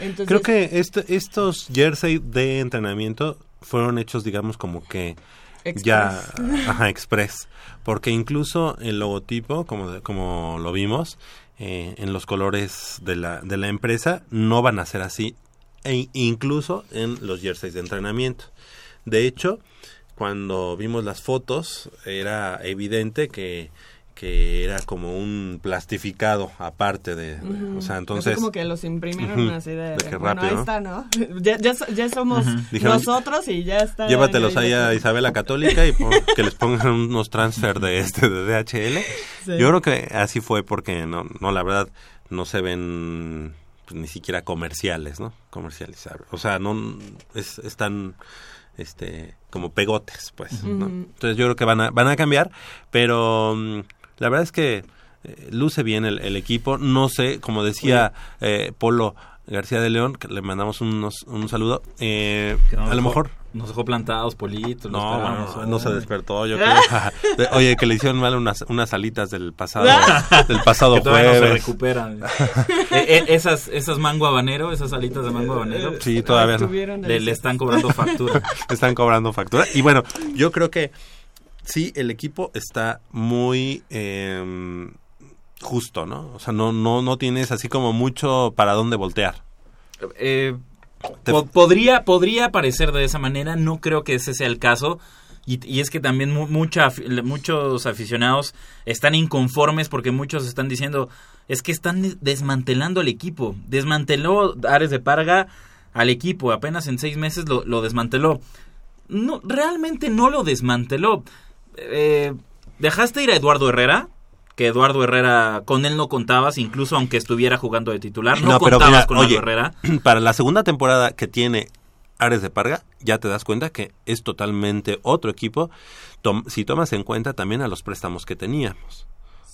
Entonces, Creo que este- estos jersey de entrenamiento fueron hechos, digamos, como que ya ajá, express, porque incluso el logotipo, como como lo vimos, eh, en los colores de la de la empresa no van a ser así, e incluso en los jerseys de entrenamiento. De hecho, cuando vimos las fotos era evidente que que era como un plastificado aparte de, o sea, entonces como que los imprimieron Ujú. así de, De que bueno, rápido, ahí ¿no? está, ¿no? Ya, ya, so- ya somos. Dijeron, nosotros y ya está. Llévatelos ahí a Isabela Católica y que les pongan unos transfer de este de DHL. Sí. Yo creo que así fue porque no, no la verdad no se ven pues, ni siquiera comerciales, ¿no? Comerciales, o sea, no es, están este como pegotes, pues. ¿no? Entonces yo creo que van a van a cambiar, pero mm, la verdad es que eh, luce bien el, el equipo. No sé, como decía eh, Polo García de León, que le mandamos unos, un saludo. Eh, a lo mejor Nos dejó plantados, Politos. no, bueno, no se despertó, yo creo. Oye, que le hicieron mal unas, unas alitas del pasado, del pasado Que todavía no se jueves. recuperan. Eh, eh, esas, esas mango habanero, esas alitas de mango habanero. Sí, todavía no. Le, le están cobrando factura. Le están cobrando factura. Y bueno, yo creo que sí, el equipo está muy eh, justo, ¿no? O sea, no, no, no tienes así como mucho para dónde voltear. Eh, po- podría, podría parecer de esa manera, no creo que ese sea el caso. Y, es que también mu- mucha muchos aficionados están inconformes porque muchos están diciendo es que están des- desmantelando el equipo. Desmanteló Ares de Parga al equipo apenas en seis meses lo, lo desmanteló. No, realmente no lo desmanteló. Eh, dejaste ir a Eduardo Herrera, que Eduardo Herrera, con él no contabas, incluso aunque estuviera jugando de titular, no, contabas mira, con oye, Eduardo Herrera. Para la segunda temporada que tiene Ares de Parga, ya te das cuenta que es totalmente otro equipo, tom- si tomas en cuenta también a los préstamos que teníamos.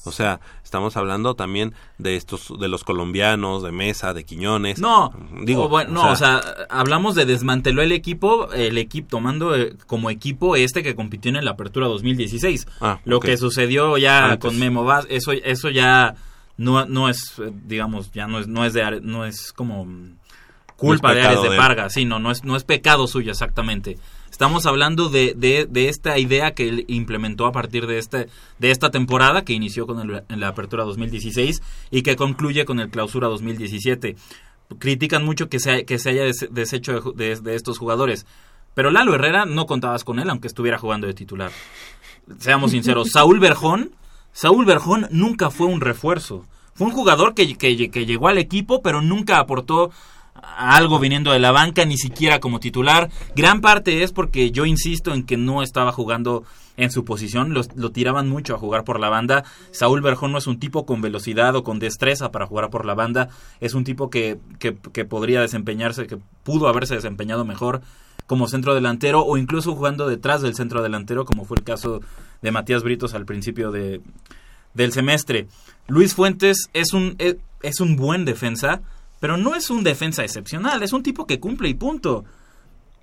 O sea, estamos hablando también de estos, de los colombianos, de Mesa, de Quiñones. No, digo, o bueno, no, o sea, hablamos de desmanteló el equipo, el equipo tomando eh, como equipo este que compitió en la Apertura 2016. Ah, Lo que sucedió ya Antes. con Memo Vaz, eso eso ya no no es eh, digamos, ya no es no es de Are- no es como culpa No es de Ares de. Parga, sí, no no es no es pecado suyo exactamente. Estamos hablando de, de, de esta idea que él implementó a partir de este de esta temporada que inició con el- en la apertura 2016 y que concluye con el clausura 2017. Critican mucho que se, que se haya des- deshecho de, de estos jugadores. Pero Lalo Herrera no contabas con él aunque estuviera jugando de titular. Seamos sinceros, Saúl Berjón, Saúl Berjón nunca fue un refuerzo. Fue un jugador que, que, que llegó al equipo, pero nunca aportó algo viniendo de la banca, ni siquiera como titular. Gran parte es porque yo insisto en que no estaba jugando en su posición, los- lo tiraban mucho a jugar por la banda. Saúl Berjón no es un tipo con velocidad o con destreza para jugar por la banda, es un tipo que, que, que podría desempeñarse, que pudo haberse desempeñado mejor como centro delantero o incluso jugando detrás del centro delantero, como fue el caso de Matías Britos al principio de, del semestre. Luis Fuentes es un, es, es un buen defensa, pero no es un defensa excepcional, es un tipo que cumple y punto.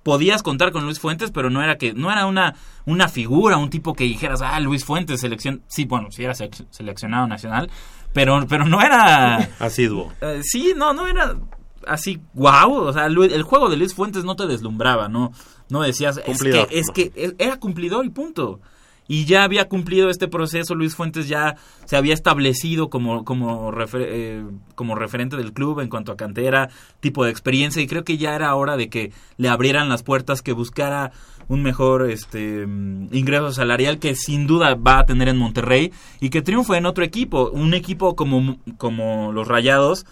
Podías contar con Luis Fuentes, pero no era que no era una una figura, un tipo que dijeras, "Ah, Luis Fuentes selección, sí, bueno, sí era sele- seleccionado nacional, pero pero no era Asiduo. eh, sí, no, no era así, wow, o sea, el juego de Luis Fuentes no te deslumbraba, no, no decías, es que, Cumplidor. es que e- era cumplidor y punto. Y ya había cumplido este proceso, Luis Fuentes ya se había establecido como, como, eh, como referente del club en cuanto a cantera, tipo de experiencia, y creo que ya era hora de que le abrieran las puertas, que buscara un mejor este ingreso salarial que sin duda va a tener en Monterrey y que triunfe en otro equipo, un equipo como, como los Rayados,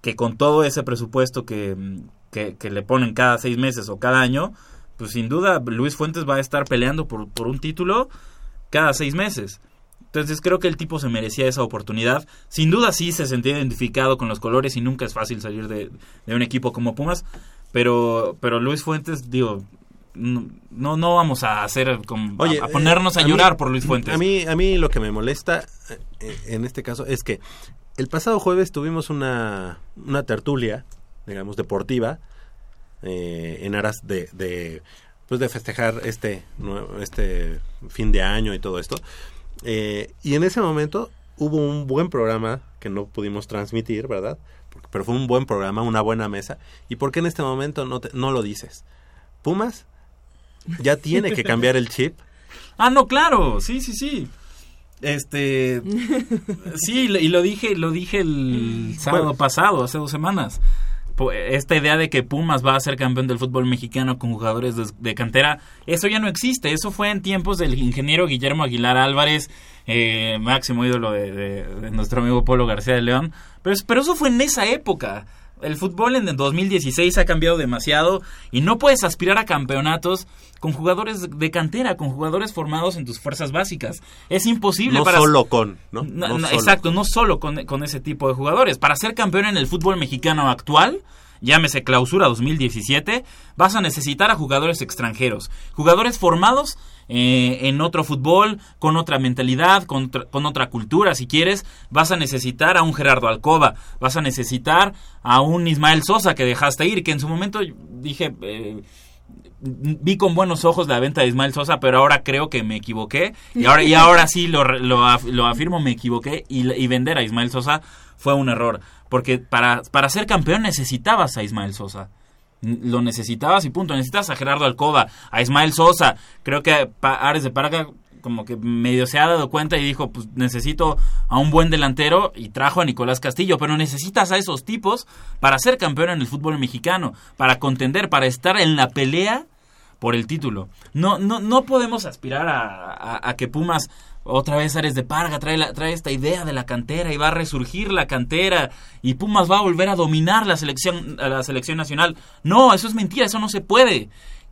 que con todo ese presupuesto que, que, que le ponen cada seis meses o cada año, pues sin duda Luis Fuentes va a estar peleando por, por un título cada seis meses. Entonces creo que el tipo se merecía esa oportunidad. Sin duda sí se sentía identificado con los colores y nunca es fácil salir de, de un equipo como Pumas. Pero, pero Luis Fuentes, digo, no, no, vamos a hacer como, Oye, a, a ponernos eh, a, mí- llorar por Luis Fuentes. A mí, a mí lo que me molesta eh, en este caso es que el pasado jueves tuvimos una, una tertulia, digamos, deportiva, eh, en aras de, de, pues de festejar este, este fin de año y todo esto. Eh, y en ese momento hubo un buen programa que no pudimos transmitir, ¿verdad? Pero fue un buen programa, una buena mesa. ¿Y por qué en este momento no, te- no lo dices? Pumas ya tiene que cambiar el chip Ah, no, claro, sí, sí, sí. Este, sí, y lo dije, lo dije el sábado Bueno. pasado, hace dos semanas. Esta idea de que Pumas va a ser campeón del fútbol mexicano con jugadores de, cantera, eso ya no existe. Eso fue en tiempos del ingeniero Guillermo Aguilar Álvarez, eh, máximo ídolo de, de- de nuestro amigo Polo García de León. Pero, pero eso fue en esa época. El fútbol en el 2016 ha cambiado demasiado y no puedes aspirar a campeonatos con jugadores de cantera, con jugadores formados en tus fuerzas básicas. Es imposible no para solo con, ¿no? no, No no, solo. exacto, no solo con, con ese tipo de jugadores. Para ser campeón en el fútbol mexicano actual, llámese clausura 2017, vas a necesitar a jugadores extranjeros, jugadores formados eh, en otro fútbol, con otra mentalidad, con, con otra cultura, si quieres, vas a necesitar a un Gerardo Alcoba, vas a necesitar a un Ismael Sosa que dejaste ir, que en su momento dije... eh, vi con buenos ojos la venta de Ismael Sosa, pero ahora creo que me equivoqué. Y ahora, y ahora sí lo, lo, lo afirmo, me equivoqué. Y, y vender a Ismael Sosa fue un error. Porque para, para ser campeón necesitabas a Ismael Sosa. Lo necesitabas y punto. Necesitas a Gerardo Alcoba, a Ismael Sosa. Creo que Ares de Parga como que medio se ha dado cuenta y dijo, pues necesito a un buen delantero y trajo a Nicolás Castillo, pero necesitas a esos tipos para ser campeón en el fútbol mexicano, para contender, para estar en la pelea por el título. No, no, no podemos aspirar a que Pumas otra vez Ares de Parga trae, trae esta idea de la cantera y va a resurgir la cantera y Pumas va a volver a dominar la selección, la selección nacional. No, eso es mentira, eso no se puede.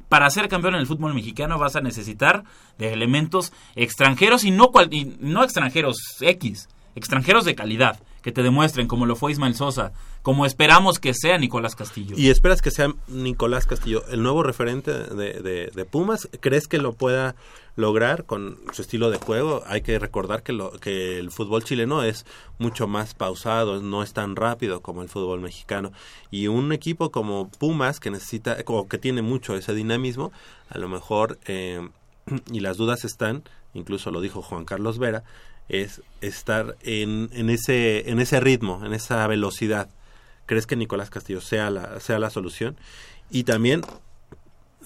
Para ser campeón en el fútbol mexicano vas a necesitar de elementos extranjeros y no, cual- y no extranjeros X, extranjeros de calidad, que te demuestren como lo fue Ismael Sosa, como esperamos que sea Nicolás Castillo. ¿Y esperas que sea Nicolás Castillo el nuevo referente de, de- de Pumas? ¿Crees que lo pueda lograr con su estilo de juego? Hay que recordar que, lo, que el fútbol chileno es mucho más pausado, no es tan rápido como el fútbol mexicano. Y un equipo como Pumas, que necesita, o que tiene mucho ese dinamismo, a lo mejor, eh, y las dudas están, incluso lo dijo Juan Carlos Vera, es estar en, en, ese, en ese ritmo, en esa velocidad. ¿Crees que Nicolás Castillo sea la, sea la solución? Y también,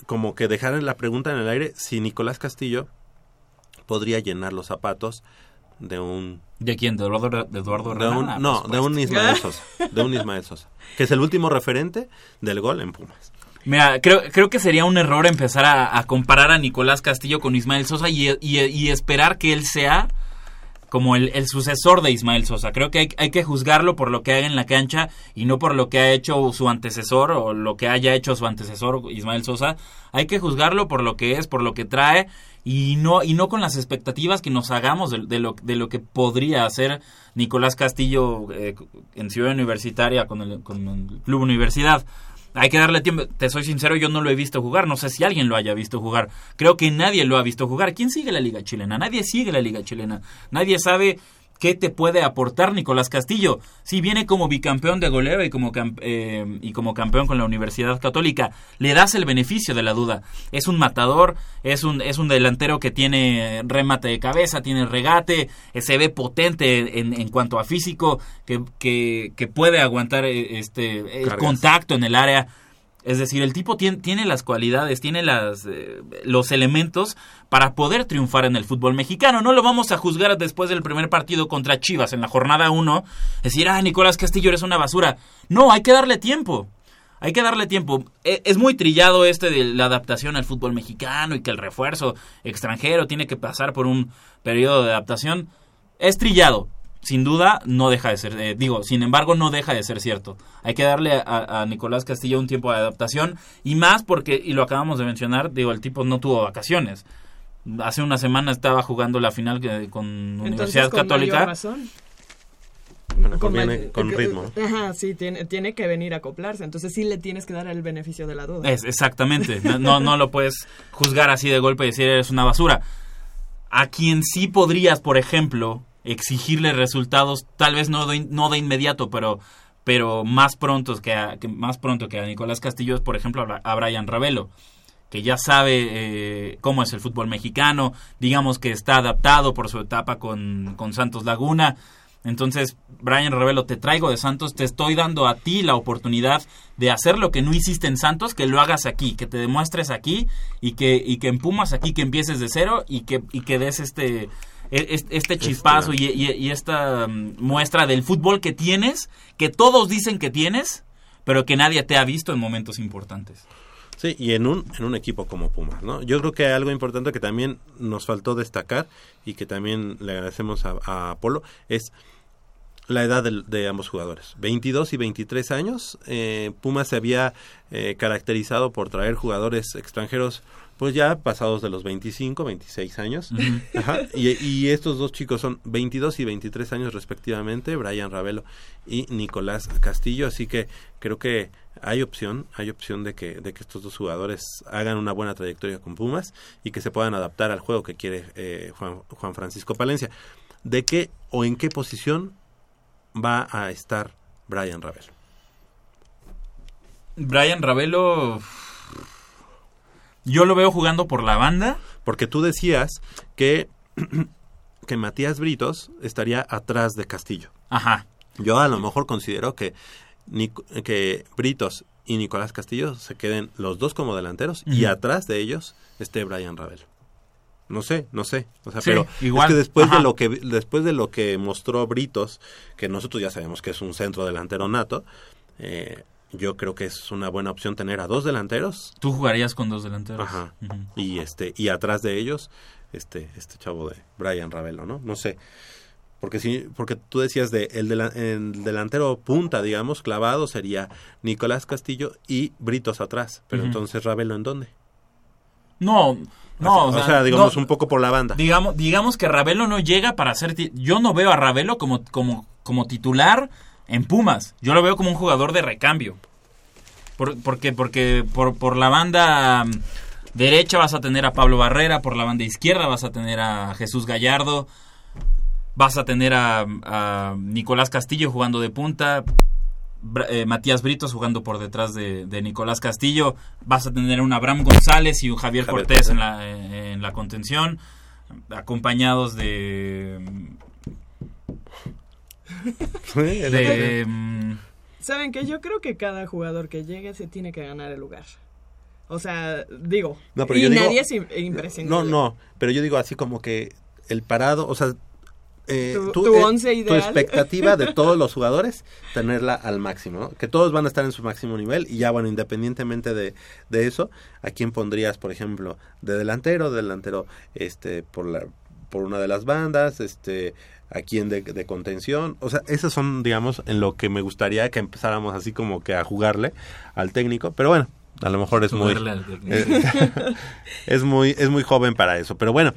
como que dejar la pregunta en el aire, si Nicolás Castillo podría llenar los zapatos de un... ¿De quién? ¿De Eduardo, de Eduardo de un- Herrera? no, de un. Ismael Sosa. De un Ismael Sosa. Que es el último referente del gol en Pumas. Mira, creo, creo que sería un error empezar a, a comparar a Nicolás Castillo con Ismael Sosa y, y- y esperar que él sea como el, el sucesor de Ismael Sosa. Creo que hay, hay que juzgarlo por lo que haga en la cancha y no por lo que ha hecho su antecesor o lo que haya hecho su antecesor Ismael Sosa. Hay que juzgarlo por lo que es, por lo que trae y no y no con las expectativas que nos hagamos de, lo, de lo que podría hacer Nicolás Castillo eh, en Ciudad Universitaria con el, con el Club Universidad. Hay que darle tiempo. Te soy sincero, yo no lo he visto jugar. No sé si alguien lo haya visto jugar. Creo que nadie lo ha visto jugar. ¿Quién sigue la Liga Chilena? Nadie sigue la Liga Chilena. Nadie sabe qué te puede aportar Nicolás Castillo. Si viene como bicampeón de goleo y como, eh, y como campeón con la Universidad Católica, le das el beneficio de la duda. Es un matador, es un, es un delantero que tiene remate de cabeza, tiene regate, eh, se ve potente en, en cuanto a físico, que, que, que puede aguantar eh, este el Cargas. contacto en el área. Es decir, el tipo tiene, las cualidades, tiene las, eh, los elementos para poder triunfar en el fútbol mexicano. No lo vamos a juzgar después del primer partido contra Chivas en la jornada 1. Decir, ah, Nicolás Castillo eres una basura. No, hay que darle tiempo. Hay que darle tiempo. E- Es muy trillado este de la adaptación al fútbol mexicano y que el refuerzo extranjero tiene que pasar por un periodo de adaptación. Es trillado. Sin duda, no deja de ser. eh, digo, sin embargo, no deja de ser cierto. Hay que darle a, a Nicolás Castillo un tiempo de adaptación. Y más porque, y lo acabamos de mencionar, digo, el tipo no tuvo vacaciones. Hace una semana estaba jugando la final que- con Universidad con Católica. mayor razón. Bueno, Con conviene ma- con eh, ritmo. ¿no? Ajá, sí, tiene, tiene que venir a acoplarse. Entonces sí le tienes que dar el beneficio de la duda. Es, exactamente. No, no, no lo puedes juzgar así de golpe y decir eres una basura. A quien sí podrías, por ejemplo, exigirle resultados, tal vez no de, no de inmediato, pero, pero más pronto que a, que más pronto que a Nicolás Castillo por ejemplo, a Brian Ravelo que ya sabe eh, cómo es el fútbol mexicano, digamos que está adaptado por su etapa con, con Santos Laguna. Entonces, Brian Revelo, te traigo de Santos, te estoy dando a ti la oportunidad de hacer lo que no hiciste en Santos, que lo hagas aquí, que te demuestres aquí y que, y que en Pumas aquí, que empieces de cero y que, y que des este, e- es- este chispazo y, y- y esta mm, muestra del fútbol que tienes, que todos dicen que tienes, pero que nadie te ha visto en momentos importantes. Sí, y en un, en un equipo como Pumas, ¿no? Yo creo que algo importante que también nos faltó destacar y que también le agradecemos a, a Apolo es la edad de, ambos jugadores. 22 y 23 años. eh, Pumas se había eh, caracterizado por traer jugadores extranjeros pues ya pasados de los 25, 26 años. Ajá, y, y estos dos chicos son 22 y 23 años respectivamente, Brian Ravelo y Nicolás Castillo, así que creo que hay opción, hay opción de que, de que estos dos jugadores hagan una buena trayectoria con Pumas y que se puedan adaptar al juego que quiere eh, Juan, Juan Francisco Palencia. ¿De qué o en qué posición va a estar Brian Ravelo? Brian Ravelo, yo lo veo jugando por la banda. Porque tú decías que, que Matías Britos estaría atrás de Castillo. Ajá. Yo a lo mejor considero que, que Britos y Nicolás Castillo se queden los dos como delanteros y atrás de ellos esté Brian Ravelo. No sé, no sé. O sea, Sí, pero igual. es que después Ajá. de lo que después de lo que mostró Britos, que nosotros ya sabemos que es un centro delantero nato, eh, yo creo que es una buena opción tener a dos delanteros. Tú jugarías con dos delanteros. Ajá. Y este y atrás de ellos este este chavo de Brian Ravelo, ¿no? No sé. Porque sí, porque tú decías de el, dela- el delantero punta, digamos, clavado sería Nicolás Castillo y Britos atrás, pero entonces Ravelo en dónde? No, no, o sea, digamos no, un poco por la banda. Digamos, digamos que Ravelo no llega para ser... Yo no veo a Ravelo como, como, como titular en Pumas. Yo lo veo como un jugador de recambio. Por- porque porque por, por la banda mm, derecha vas a tener a Pablo Barrera, por la banda izquierda vas a tener a Jesús Gallardo, vas a tener a, a Nicolás Castillo jugando de punta, eh, Matías Britos jugando por detrás de, de Nicolás Castillo, vas a tener un Abraham González y un Javier, Javier Cortés Cortés. en la, en la contención, acompañados de... de mm, ¿Saben qué? Yo creo que cada jugador que llegue se tiene que ganar el lugar. O sea, digo, No, pero y yo digo- nadie es im- imprescindible. No, no, pero yo digo así como que el parado, o sea, eh, Tu- eh, once tu expectativa de todos los jugadores, tenerla al máximo, ¿no? Que todos van a estar en su máximo nivel y ya, bueno, independientemente de, de eso, ¿a quién pondrías, por ejemplo, de delantero, delantero, este, por la, por una de las bandas, este, a quién de, de contención? O sea, esos son, digamos, en lo que me gustaría que empezáramos así como que a jugarle al técnico, pero bueno, a lo mejor es muy Jugarle al técnico. eh, es muy es muy joven para eso, pero bueno,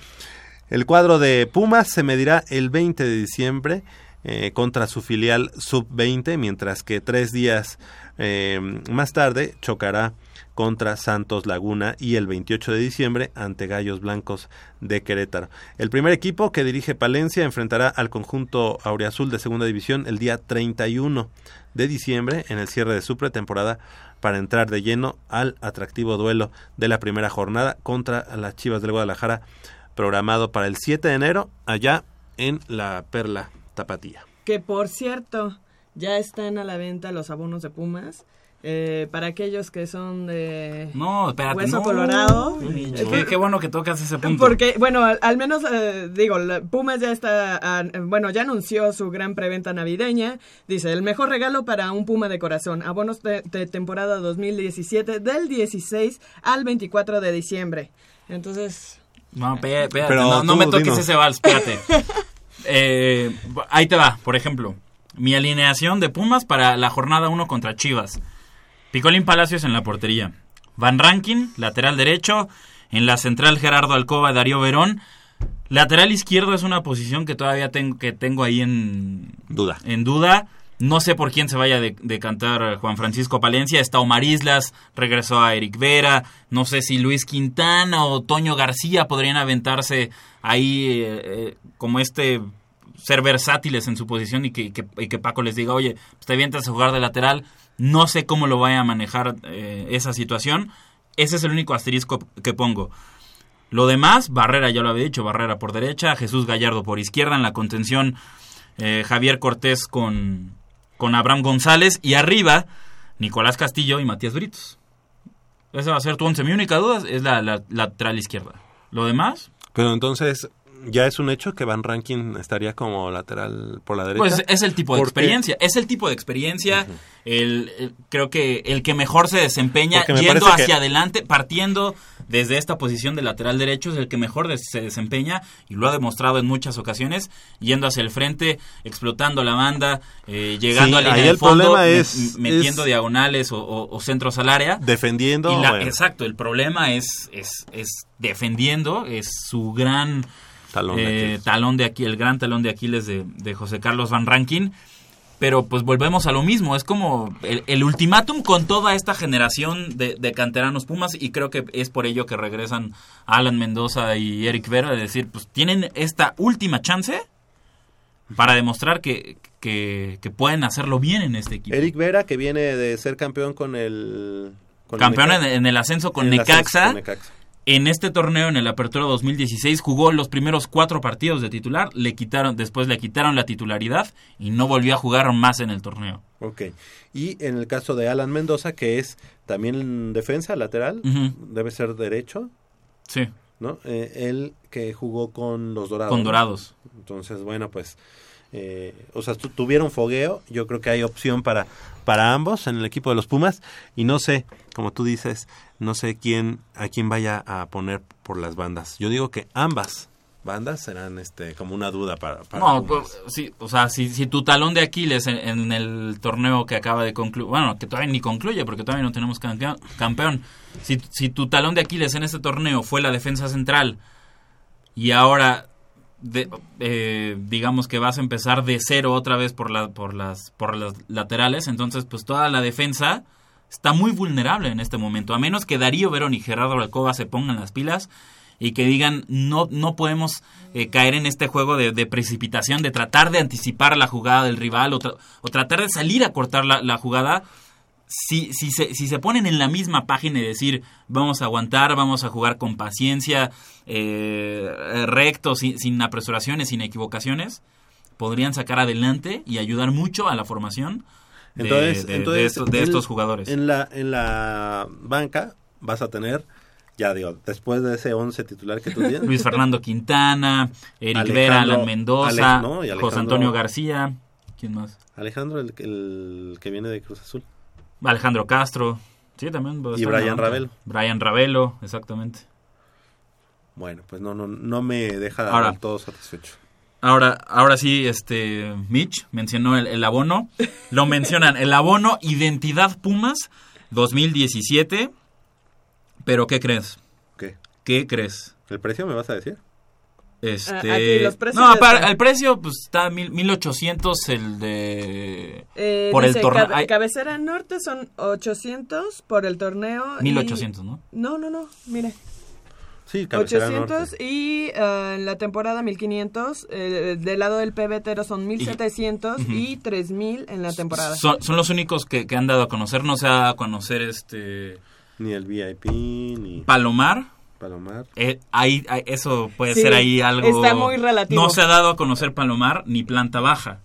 el cuadro de Pumas se medirá el 20 de diciembre eh, contra su filial sub-20, mientras que tres días eh, más tarde chocará contra Santos Laguna y el 28 de diciembre ante Gallos Blancos de Querétaro. El primer equipo que dirige Palencia enfrentará al conjunto Aureazul de Segunda División el día 31 de diciembre en el cierre de su pretemporada para entrar de lleno al atractivo duelo de la primera jornada contra las Chivas del Guadalajara programado para el 7 de enero allá en la Perla Tapatía. Que por cierto, ya están a la venta los abonos de Pumas. eh, para aquellos que son de No, espérate. Hueso no. Colorado. Qué, qué bueno que tocas ese punto. Porque, bueno, al, al menos, eh, digo, Pumas ya está, bueno, ya anunció su gran preventa navideña. Dice, el mejor regalo para un Puma de corazón. Abonos de, de temporada 2017 del 16 al 24 de diciembre. Entonces... No, espérate, no, me toques dinos. ese vals, espérate. Eh, ahí te va, por ejemplo. Mi alineación de Pumas para la jornada 1 contra Chivas. Picolín Palacios en la portería. Van Rankin, lateral derecho. En la central Gerardo Alcoba, Darío Verón. Lateral izquierdo es una posición que todavía tengo, que tengo ahí en duda. En duda. No sé por quién se vaya de, de cantar Juan Francisco Palencia. Está Omar Islas, regresó a Eric Vera. No sé si Luis Quintana o Toño García podrían aventarse ahí eh, eh, como este ser versátiles en su posición y que, que- y que Paco les diga, oye, pues te avientas a jugar de lateral. No sé cómo lo vaya a manejar eh, esa situación. Ese es el único asterisco que pongo. Lo demás, Barrera ya lo había dicho, Barrera por derecha, Jesús Gallardo por izquierda, en la contención eh, Javier Cortés con, con Abraham González y arriba Nicolás Castillo y Matías Britos. Esa va a ser tu once. Mi única duda es la lateral izquierda. Lo demás, Pero entonces ya es un hecho que Van Rankin estaría como lateral por la derecha. pues es el tipo de Porque- experiencia. Es el tipo de experiencia. el, el- creo que el que mejor se desempeña yendo hacia que- adelante, partiendo desde esta posición de lateral derecho, es el que mejor des- se desempeña y lo ha demostrado en muchas ocasiones, yendo hacia el frente, explotando la banda, eh, llegando Sí, a línea ahí de el fondo, es- metiendo es- diagonales o, o- o centros al área. Defendiendo, Y la- bueno. Exacto, el problema es, es, es defendiendo, es su gran Talón de eh, Aquiles. talón de aquí, el gran talón de Aquiles de, de José Carlos Van Rankin. Pero pues volvemos a lo mismo, es como el, el ultimátum con toda esta generación de, de canteranos Pumas y creo que es por ello que regresan Alan Mendoza y Eric Vera, de decir, pues tienen esta última chance para demostrar que, que, que pueden hacerlo bien en este equipo. Eric Vera, que viene de ser campeón con el... con el Campeón en, el ascenso con En el ascenso Necaxa. con Necaxa. En este torneo, en el Apertura 2016, jugó los primeros cuatro partidos de titular, le quitaron, después le quitaron la titularidad y no volvió a jugar más en el torneo. Ok. Y en el caso de Alan Mendoza, que es también defensa lateral, debe ser derecho, Sí. ¿no? Eh, él que jugó con los Dorados. Con. Dorados. Entonces, bueno, pues eh, o sea, tu- tuvieron fogueo. Yo creo que hay opción para, para ambos en el equipo de los Pumas. Y no sé, como tú dices, no sé quién a quién vaya a poner por las bandas. Yo digo que ambas bandas serán este como una duda para, para No, pues, sí, o sea, si, si tu talón de Aquiles en, en el torneo que acaba de concluir, bueno, que todavía ni concluye porque todavía no tenemos campeón, campeón. Si, si tu talón de Aquiles en este torneo fue la defensa central y ahora de- eh, digamos que vas a empezar de cero otra vez por, la, por, las, por las laterales, entonces pues toda la defensa está muy vulnerable en este momento, a menos que Darío Verón y Gerardo Alcoba se pongan las pilas y que digan no no podemos eh, caer en este juego de, precipitación, de tratar de anticipar la jugada del rival o, tra- o tratar de salir a cortar la, jugada. Si, si, se, si se ponen en la misma página y decir vamos a aguantar, vamos a jugar con paciencia, eh, recto, sin, sin apresuraciones, sin equivocaciones, podrían sacar adelante y ayudar mucho a la formación Entonces, de- de entonces estos, de en- estos jugadores. En la, en la banca vas a tener, ya digo, después de ese 11 titular que tú tienes. Luis Fernando Quintana, Eric Alejandro- Vera, Alan Mendoza, Ale- no, y José Antonio García, ¿quién más? Alejandro, el, el que viene de Cruz Azul. Alejandro Castro, sí, también. Y Brian. Ravelo. Brian Ravelo, exactamente. Bueno, pues no, no, no me deja Ahora- del todo satisfecho. Ahora, ahora sí, este Mitch mencionó el, el abono. Lo mencionan, el abono Identidad Pumas 2017. Pero ¿qué crees? ¿Qué? ¿Qué crees? ¿El precio me vas a decir? Este, Ah, aquí los precios no, para- el precio pues está mil, 1800 el de Eh, por el dice, torneo. cabe- cabecera norte son 800 por el torneo. y- 1800, ¿no? No, no, no, mire. Sí, cabecera 800 y eh, en la temporada 1500. eh, del lado del pebetero son 1700 Ujú. y 3000 en la temporada. Son, son los únicos que, que han dado a conocer, no se ha dado a conocer este Ni el VIP, ni Palomar. Palomar. Eh, ahí, ahí- eso puede Sí, ser ahí algo. está muy relativo. No se ha dado a conocer Palomar ni planta baja.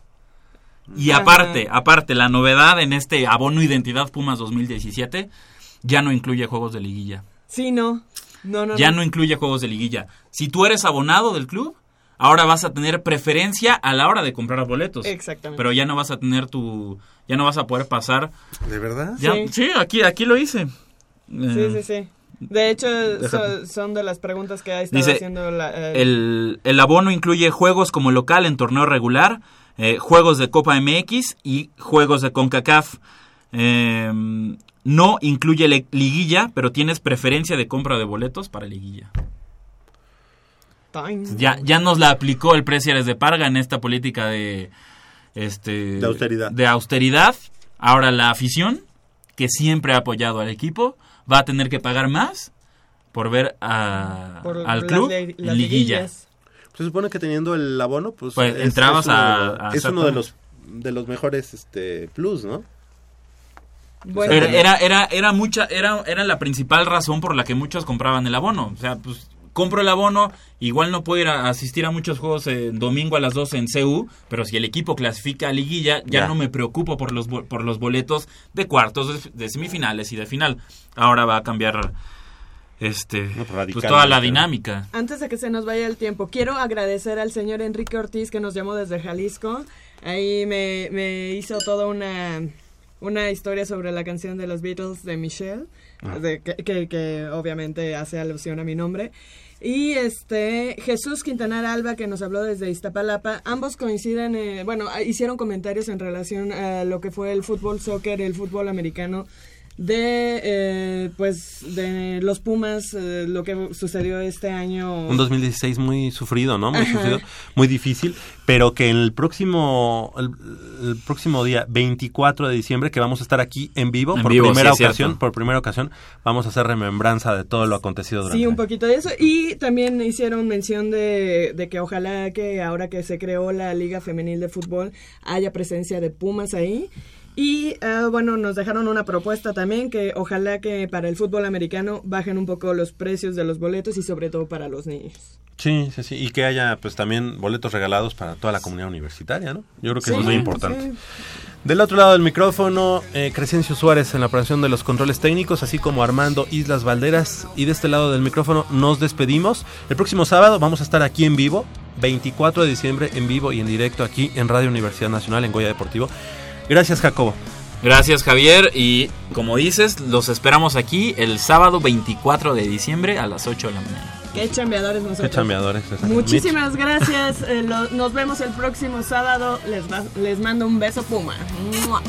Y Ajá. aparte, aparte, la novedad en este abono Identidad Pumas 2017 ya no incluye juegos de liguilla. Sí, no. No, no, ya no incluye juegos de liguilla. Si tú eres abonado del club, ahora vas a tener preferencia a la hora de comprar boletos. Exactamente. Pero ya no vas a tener tu, ya no vas a poder pasar. ¿De verdad? Ya- Sí. sí. aquí, aquí lo hice. Sí, Eh, sí, sí. De hecho, so- son de las preguntas que ha estado Dice, haciendo la, eh, El, el abono incluye juegos como local en torneo regular, eh, juegos de Copa MX y juegos de CONCACAF. Eh, no incluye le- liguilla, pero tienes preferencia de compra de boletos para liguilla. Ya, ya nos la aplicó el precio de Parga en esta política de, este, De austeridad. de austeridad. Ahora la afición, que siempre ha apoyado al equipo, va a tener que pagar más por ver a- Por al las club en liguilla. Se supone que teniendo el abono, pues, Pues, entrabas uno, a- a es uno de los de los mejores este plus, ¿no? Bueno, Era, era, era, era mucha, era, era la principal razón por la que muchos compraban el abono. O sea, pues compro el abono, igual no puedo ir a asistir a muchos juegos eh, domingo a las 12 en CU, pero si el equipo clasifica a liguilla, ya, Ya. no me preocupo por los, bo- por los boletos de cuartos, de, de semifinales y de final. Ahora va a cambiar este pues, toda la dinámica. Antes de que se nos vaya el tiempo, quiero agradecer al señor Enrique Ortiz que nos llamó desde Jalisco. Ahí me, me hizo toda una, una historia sobre la canción de los Beatles de Michelle, Ah. de- que, que- que obviamente hace alusión a mi nombre. Y este Jesús Quintanar Alba que nos habló desde Iztapalapa, ambos coinciden, eh, bueno, hicieron comentarios en relación a lo que fue el fútbol soccer, el fútbol americano de eh, pues de los Pumas, eh, lo que sucedió este año. Un 2016 muy sufrido, ¿no? Muy Ajá. sufrido, muy difícil, pero que en el próximo el, el próximo día 24 de diciembre que vamos a estar aquí en vivo En por vivo, primera sí, ocasión, cierto. por primera ocasión vamos a hacer remembranza de todo lo acontecido durante Sí, un poquito de eso. Y también hicieron mención de, de que ojalá que ahora que se creó la Liga Femenil de Fútbol haya presencia de Pumas ahí. Y ah, bueno, nos dejaron una propuesta también que ojalá que para el fútbol americano bajen un poco los precios de los boletos y sobre todo para los niños. Sí, sí, sí, y que haya pues también boletos regalados para toda la comunidad universitaria, ¿no? Yo creo que eso es muy importante. sí. Del otro lado del micrófono, eh, Crescencio Suárez en la operación de los controles técnicos, así como Armando Islas Valderas. Y de este lado del micrófono nos despedimos. El próximo sábado vamos a estar aquí en vivo 24 de diciembre en vivo y en directo aquí en Radio Universidad Nacional en Goya Deportivo. Gracias, Jacobo. Gracias Javier y como dices, los esperamos aquí el sábado 24 de diciembre a las 8 de la mañana. Qué chambeadores nosotros. Qué chambeadores. Muchísimas gracias. eh, lo- nos vemos el próximo sábado. Les, va- les mando un beso Puma. ¡Mua!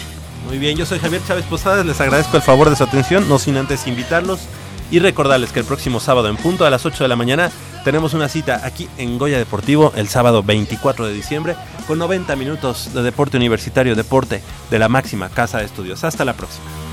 Muy bien, yo soy Javier Chávez Posadas, les agradezco el favor de su atención, no sin antes invitarlos y recordarles que el próximo sábado en punto a las 8 de la mañana tenemos una cita aquí en Goya Deportivo el sábado 24 de diciembre con 90 minutos de deporte universitario, deporte de la máxima casa de estudios. Hasta la próxima.